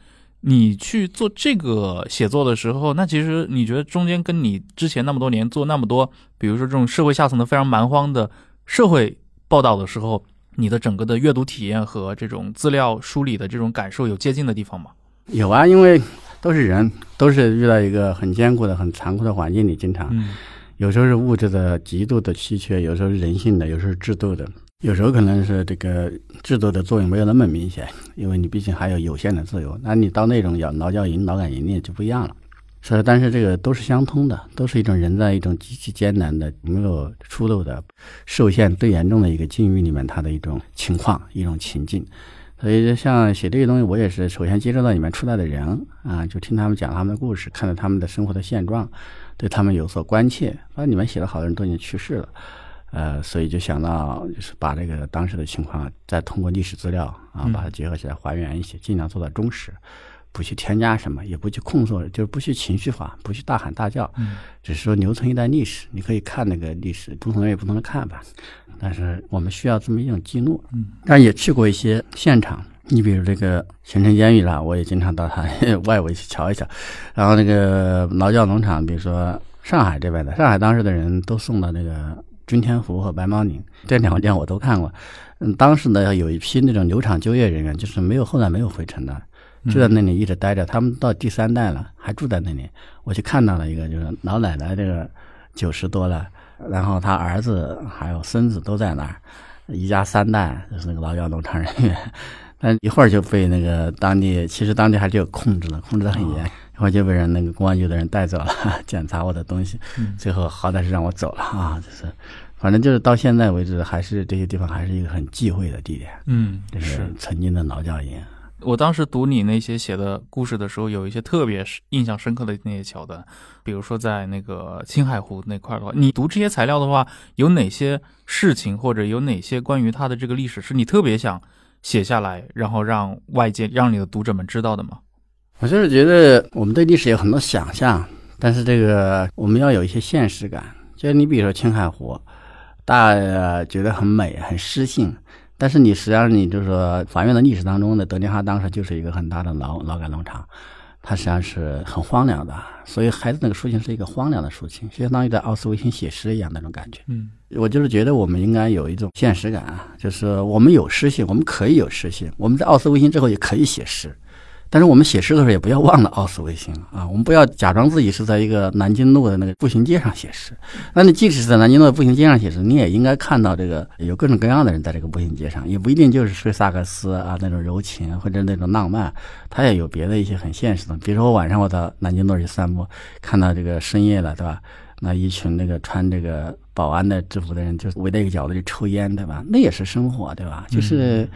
你去做这个写作的时候，那其实你觉得中间跟你之前那么多年做那么多，比如说这种社会下层的非常蛮荒的社会报道的时候，你的整个的阅读体验和这种资料梳理的这种感受有接近的地方吗？有啊，因为都是人，都是遇到一个很艰苦的、很残酷的环境里，经常，有时候是物质的极度的稀缺，有时候是人性的，有时候是制度的。有时候可能是这个制度的作用没有那么明显，因为你毕竟还有有限的自由。那你到那种要劳教营、劳改营里就不一样了。所以，但是这个都是相通的，都是一种人在一种极其艰难的、没有出路的、受限最严重的一个境遇里面，他的一种情况、一种情境。所以，像写这些东西，我也是首先接触到里面出来的人啊，就听他们讲他们的故事，看到他们的生活的现状，对他们有所关切。啊，你们写的好多人都已经去世了。呃，所以就想到，就是把这个当时的情况再通过历史资料啊，把它结合起来还原一些，尽量做到忠实，不去添加什么，也不去控诉，就是不去情绪化，不去大喊大叫，只是说留存一段历史。你可以看那个历史，不同人有不同的看法，但是我们需要这么一种记录。嗯，但也去过一些现场，你比如这个秦城监狱啦，我也经常到它 外围去瞧一瞧。然后那个劳教农场，比如说上海这边的，上海当时的人都送到那个。君天福和白毛岭这两个店我都看过，嗯，当时呢有一批那种牛场就业人员，就是没有后来没有回城的，就在那里一直待着。他们到第三代了，还住在那里。我去看到了一个，就是老奶奶这个九十多了，然后他儿子还有孙子都在那儿，一家三代就是那个劳教农场人员。但一会儿就被那个当地，其实当地还是有控制了，控制的很严。一会儿就被人那个公安局的人带走了，检查我的东西，最后好歹是让我走了啊！就是，反正就是到现在为止，还是这些地方还是一个很忌讳的地点。嗯，这是曾经的劳教营。我当时读你那些写的故事的时候，有一些特别印象深刻的那些桥段，比如说在那个青海湖那块儿的话，你读这些材料的话，有哪些事情或者有哪些关于它的这个历史是你特别想写下来，然后让外界让你的读者们知道的吗？我就是觉得我们对历史有很多想象，但是这个我们要有一些现实感。就是你比如说青海湖，大家觉得很美、很诗性，但是你实际上你就是说法院的历史当中的德令哈当时就是一个很大的劳劳改农场，它实际上是很荒凉的，所以孩子那个抒情是一个荒凉的抒情，相当于在奥斯维辛写诗一样那种感觉。嗯，我就是觉得我们应该有一种现实感啊，就是我们有诗性，我们可以有诗性，我们在奥斯维辛之后也可以写诗。但是我们写诗的时候也不要忘了奥斯维辛啊！我们不要假装自己是在一个南京路的那个步行街上写诗。那你即使是在南京路的步行街上写诗，你也应该看到这个有各种各样的人在这个步行街上，也不一定就是吹萨克斯啊那种柔情或者那种浪漫，他也有别的一些很现实的。比如说我晚上我到南京路去散步，看到这个深夜了，对吧？那一群那个穿这个保安的制服的人，就围在一个角落里抽烟，对吧？那也是生活，对吧？就是。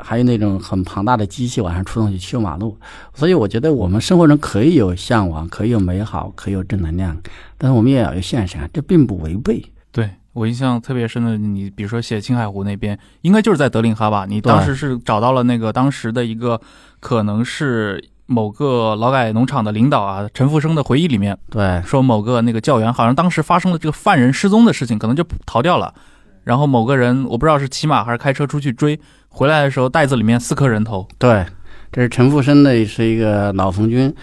还有那种很庞大的机器晚上出动去修马路，所以我觉得我们生活中可以有向往，可以有美好，可以有正能量，但是我们也要有现实啊，这并不违背。对我印象特别深的，你比如说写青海湖那边，应该就是在德令哈吧？你当时是找到了那个当时的一个可能是某个劳改农场的领导啊，陈福生的回忆里面，对，说某个那个教员好像当时发生了这个犯人失踪的事情，可能就逃掉了。然后某个人我不知道是骑马还是开车出去追，回来的时候袋子里面四颗人头。对，这是陈复生的是一个老红军，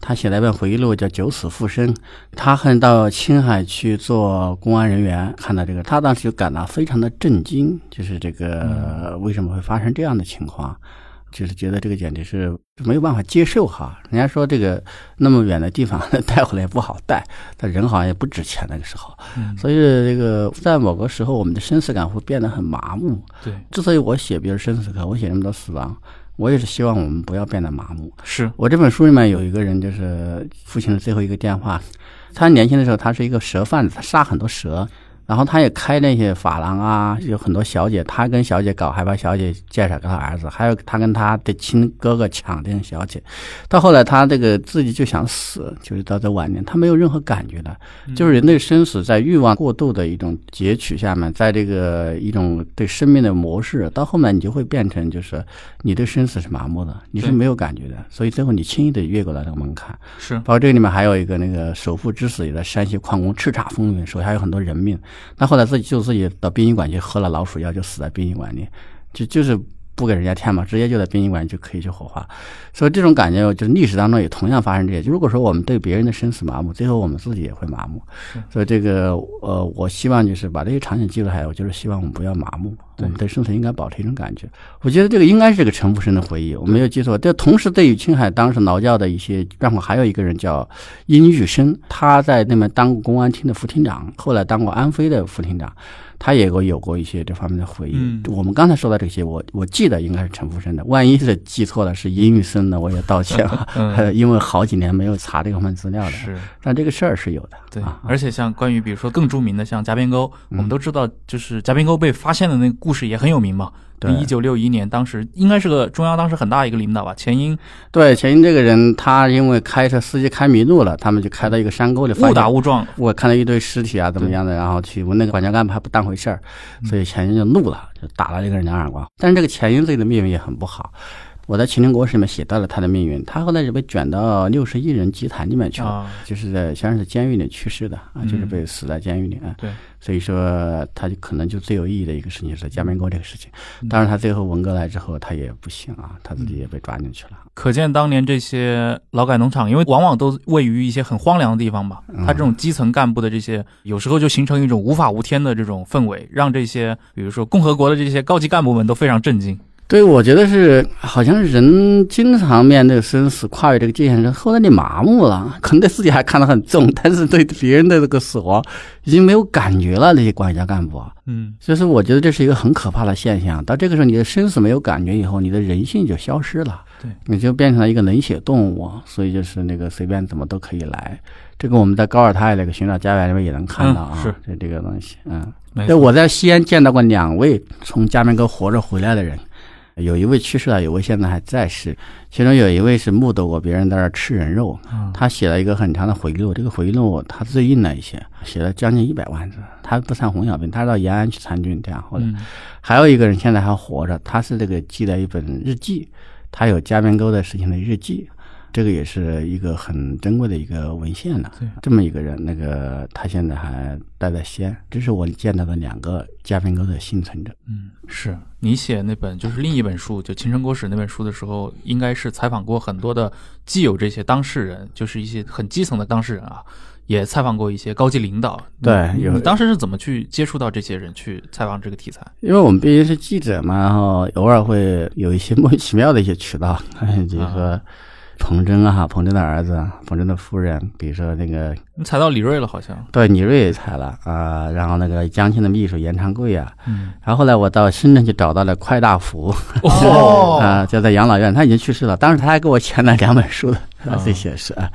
他写了一本回忆录叫《九死复生》。他很到青海去做公安人员，看到这个，他当时就感到非常的震惊，就是这个为什么会发生这样的情况。就是觉得这个简直是没有办法接受哈。人家说这个那么远的地方 带回来也不好带，他人好像也不值钱那个时候，所以这个在某个时候我们的生死感会变得很麻木。对，之所以我写，别人生死课，我写那么多死亡，我也是希望我们不要变得麻木。是我这本书里面有一个人，就是父亲的最后一个电话。他年轻的时候，他是一个蛇贩子，他杀很多蛇。然后他也开那些发廊啊，有很多小姐，他跟小姐搞，还把小姐介绍给他儿子，还有他跟他的亲哥哥抢这种小姐。到后来他这个自己就想死，就是到这晚年，他没有任何感觉的，就是人类生死在欲望过度的一种截取下面，在这个一种对生命的模式，到后面你就会变成就是你对生死是麻木的，你是没有感觉的，所以最后你轻易的越过了这个门槛。是，包括这个里面还有一个那个首富之死，也在山西矿工叱咤风云，手下有很多人命。他后来自己就自己到殡仪馆去喝了老鼠药，就死在殡仪馆里，就就是不给人家添嘛，直接就在殡仪馆就可以去火化。所以这种感觉，就是历史当中也同样发生这些。如果说我们对别人的生死麻木，最后我们自己也会麻木。所以这个呃，我希望就是把这些场景记录下来，我就是希望我们不要麻木，我们对生死应该保持一种感觉。我觉得这个应该是个陈福生的回忆，我没有记错。这同时对于青海当时劳教的一些状况，还有一个人叫殷玉生，他在那边当过公安厅的副厅长，后来当过安徽的副厅长。他也有有过一些这方面的回忆。嗯，我们刚才说的这些，我我记得应该是陈福生的。万一是记错了，是殷玉生的，我也道歉了。嗯，因为好几年没有查这方面资料了。是，但这个事儿是有的。对，啊、而且像关于比如说更著名的像夹边沟，我们都知道，就是夹边沟被发现的那个故事也很有名嘛。对，一九六一年，当时应该是个中央当时很大一个领导吧，钱英。对，钱英这个人，他因为开车司机开迷路了，他们就开到一个山沟里，误打误撞，我看到一堆尸体啊，怎么样的，然后去问那个管家干部还不当回事儿，所以钱英就怒了，就打了这个人两耳光。但是这个钱英自己的命运也很不好。我在《秦岭国史》里面写到了他的命运，他后来是被卷到六十一人集团里面去了，啊、就是在先是监狱里去世的啊，就是被死在监狱里啊。对，所以说他就可能就最有意义的一个事情是加边沟这个事情。当然，他最后文革来之后，他也不行啊，他自己也被抓进去了。可见当年这些劳改农场，因为往往都位于一些很荒凉的地方吧，他这种基层干部的这些，有时候就形成一种无法无天的这种氛围，让这些比如说共和国的这些高级干部们都非常震惊。对，我觉得是，好像人经常面对生死，跨越这个界限之后，来你麻木了，可能对自己还看得很重，但是对别人的这个死亡已经没有感觉了。那些管家干部，嗯，所以说我觉得这是一个很可怕的现象。到这个时候，你的生死没有感觉以后，你的人性就消失了，对，你就变成了一个冷血动物。所以就是那个随便怎么都可以来。这个我们在高尔泰那个寻找家园里面也能看到啊，是这这个东西，嗯，对对，我在西安见到过两位从家门沟活着回来的人。有一位去世了，有位现在还在世。其中有一位是目睹过别人在那儿吃人肉，嗯他写了一个很长的回忆录，这个回忆录他最硬了一些，写了将近一百万字。他不参红小兵，他到延安去参军，这样后来。嗯还有一个人现在还活着，他是这个记了一本日记，他有加边沟的事情的日记，这个也是一个很珍贵的一个文献了对。这么一个人，那个他现在还待在西安，这是我见到的两个加边沟的幸存者。嗯，是你写那本就是另一本书，就《秦城国史》那本书的时候，应该是采访过很多的既有这些当事人，就是一些很基层的当事人啊，也采访过一些高级领导。对有你当时是怎么去接触到这些人去采访这个题材？因为我们毕竟是记者嘛，然后偶尔会有一些莫名其妙的一些渠道，比如说彭真啊，彭真的儿子，彭真的夫人，比如说那个你采到李锐了，好像。对李锐也采了啊、然后那个江青的秘书严长贵啊，嗯，然后后来我到深圳去找到了快大福。哦。啊，就在养老院，他已经去世了，当时他还给我签了两本书的哦这些是啊，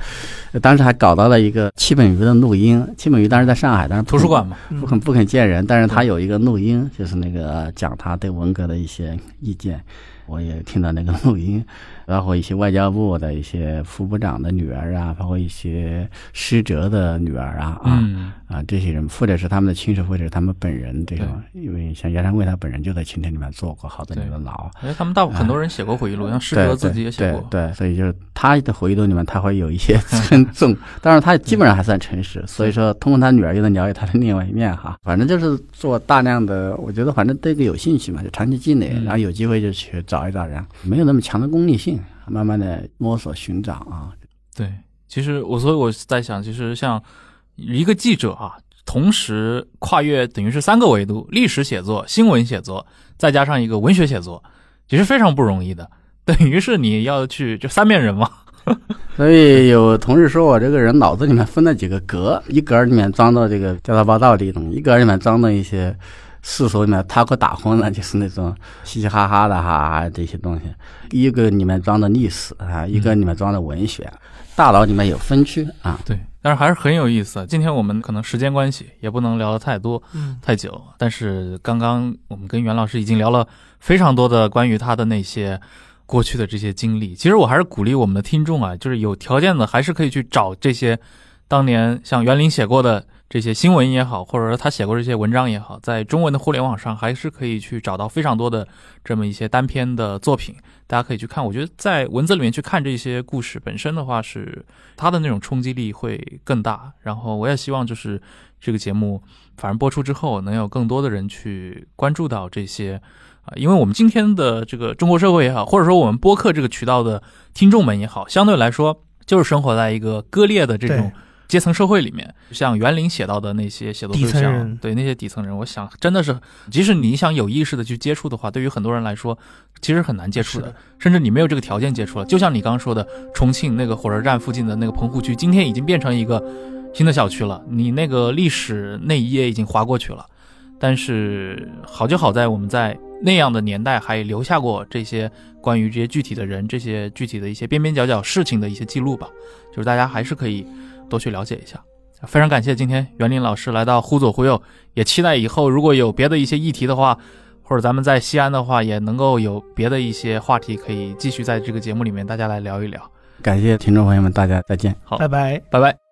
当时还搞到了一个戚本禹的录音，戚本禹当时在上海，当时图书馆嘛。嗯不肯不肯见人，但是他有一个录音，就是那个讲他对文革的一些意见，我也听到那个录音，包括一些外交部的一些副部长的女儿啊，包括一些师哲的女儿啊啊、嗯，啊这些人，或者是他们的亲属，或者是他们本人这种，因为像杨长贵他本人就在秦城里面坐过好多年的牢。因为，他们大部分很多人写过回忆录，像施哲自己也写过。对对对，所以就是他的回忆录里面，他会有一些尊重，但是他基本上还算诚实，所以说通过他女儿又能了解他的另外一面哈。反正就是做大量的，我觉得反正对这个有兴趣嘛，就长期积累，嗯。然后有机会就去找一找人，没有那么强的功利性，慢慢的摸索寻找啊。对，其实我所以我在想，其实像一个记者啊，同时跨越等于是三个维度：历史写作、新闻写作，再加上一个文学写作，其实非常不容易的。等于是你要去就三面人嘛。所以有同事说我这个人脑子里面分了几个格，一格里面装到这个调查报道这种，一格里面装到一些世俗里面他给打昏了，就是那种 嘻嘻哈哈的哈这些东西，一个里面装的历史啊，一个里面装的文学，大脑里面有分区啊。对，但是还是很有意思。今天我们可能时间关系，也不能聊得太多嗯太久，但是刚刚我们跟袁老师已经聊了非常多的关于他的那些过去的这些经历。其实我还是鼓励我们的听众啊，就是有条件的还是可以去找这些当年像袁林写过的这些新闻也好，或者说他写过这些文章也好，在中文的互联网上还是可以去找到非常多的这么一些单篇的作品，大家可以去看。我觉得在文字里面去看这些故事本身的话，是它的那种冲击力会更大。然后我也希望就是这个节目反正播出之后，能有更多的人去关注到这些啊、因为我们今天的这个中国社会也好，或者说我们播客这个渠道的听众们也好，相对来说就是生活在一个割裂的这种阶层社会里面。像袁林写到的那些写作对象对那些底层人，我想真的是，即使你想有意识的去接触的话，对于很多人来说，其实很难接触的是，甚至你没有这个条件接触了。就像你刚刚说的，重庆那个火车站附近的那个棚户区，今天已经变成一个新的小区了，你那个历史那一页已经划过去了。但是好就好在我们在那样的年代还留下过这些关于这些具体的人、这些具体的一些边边角角事情的一些记录吧，就是大家还是可以多去了解一下。非常感谢今天袁林老师来到忽左忽右，也期待以后如果有别的一些议题的话，或者咱们在西安的话，也能够有别的一些话题可以继续在这个节目里面大家来聊一聊。感谢听众朋友们，大家再见。好，拜拜。拜拜。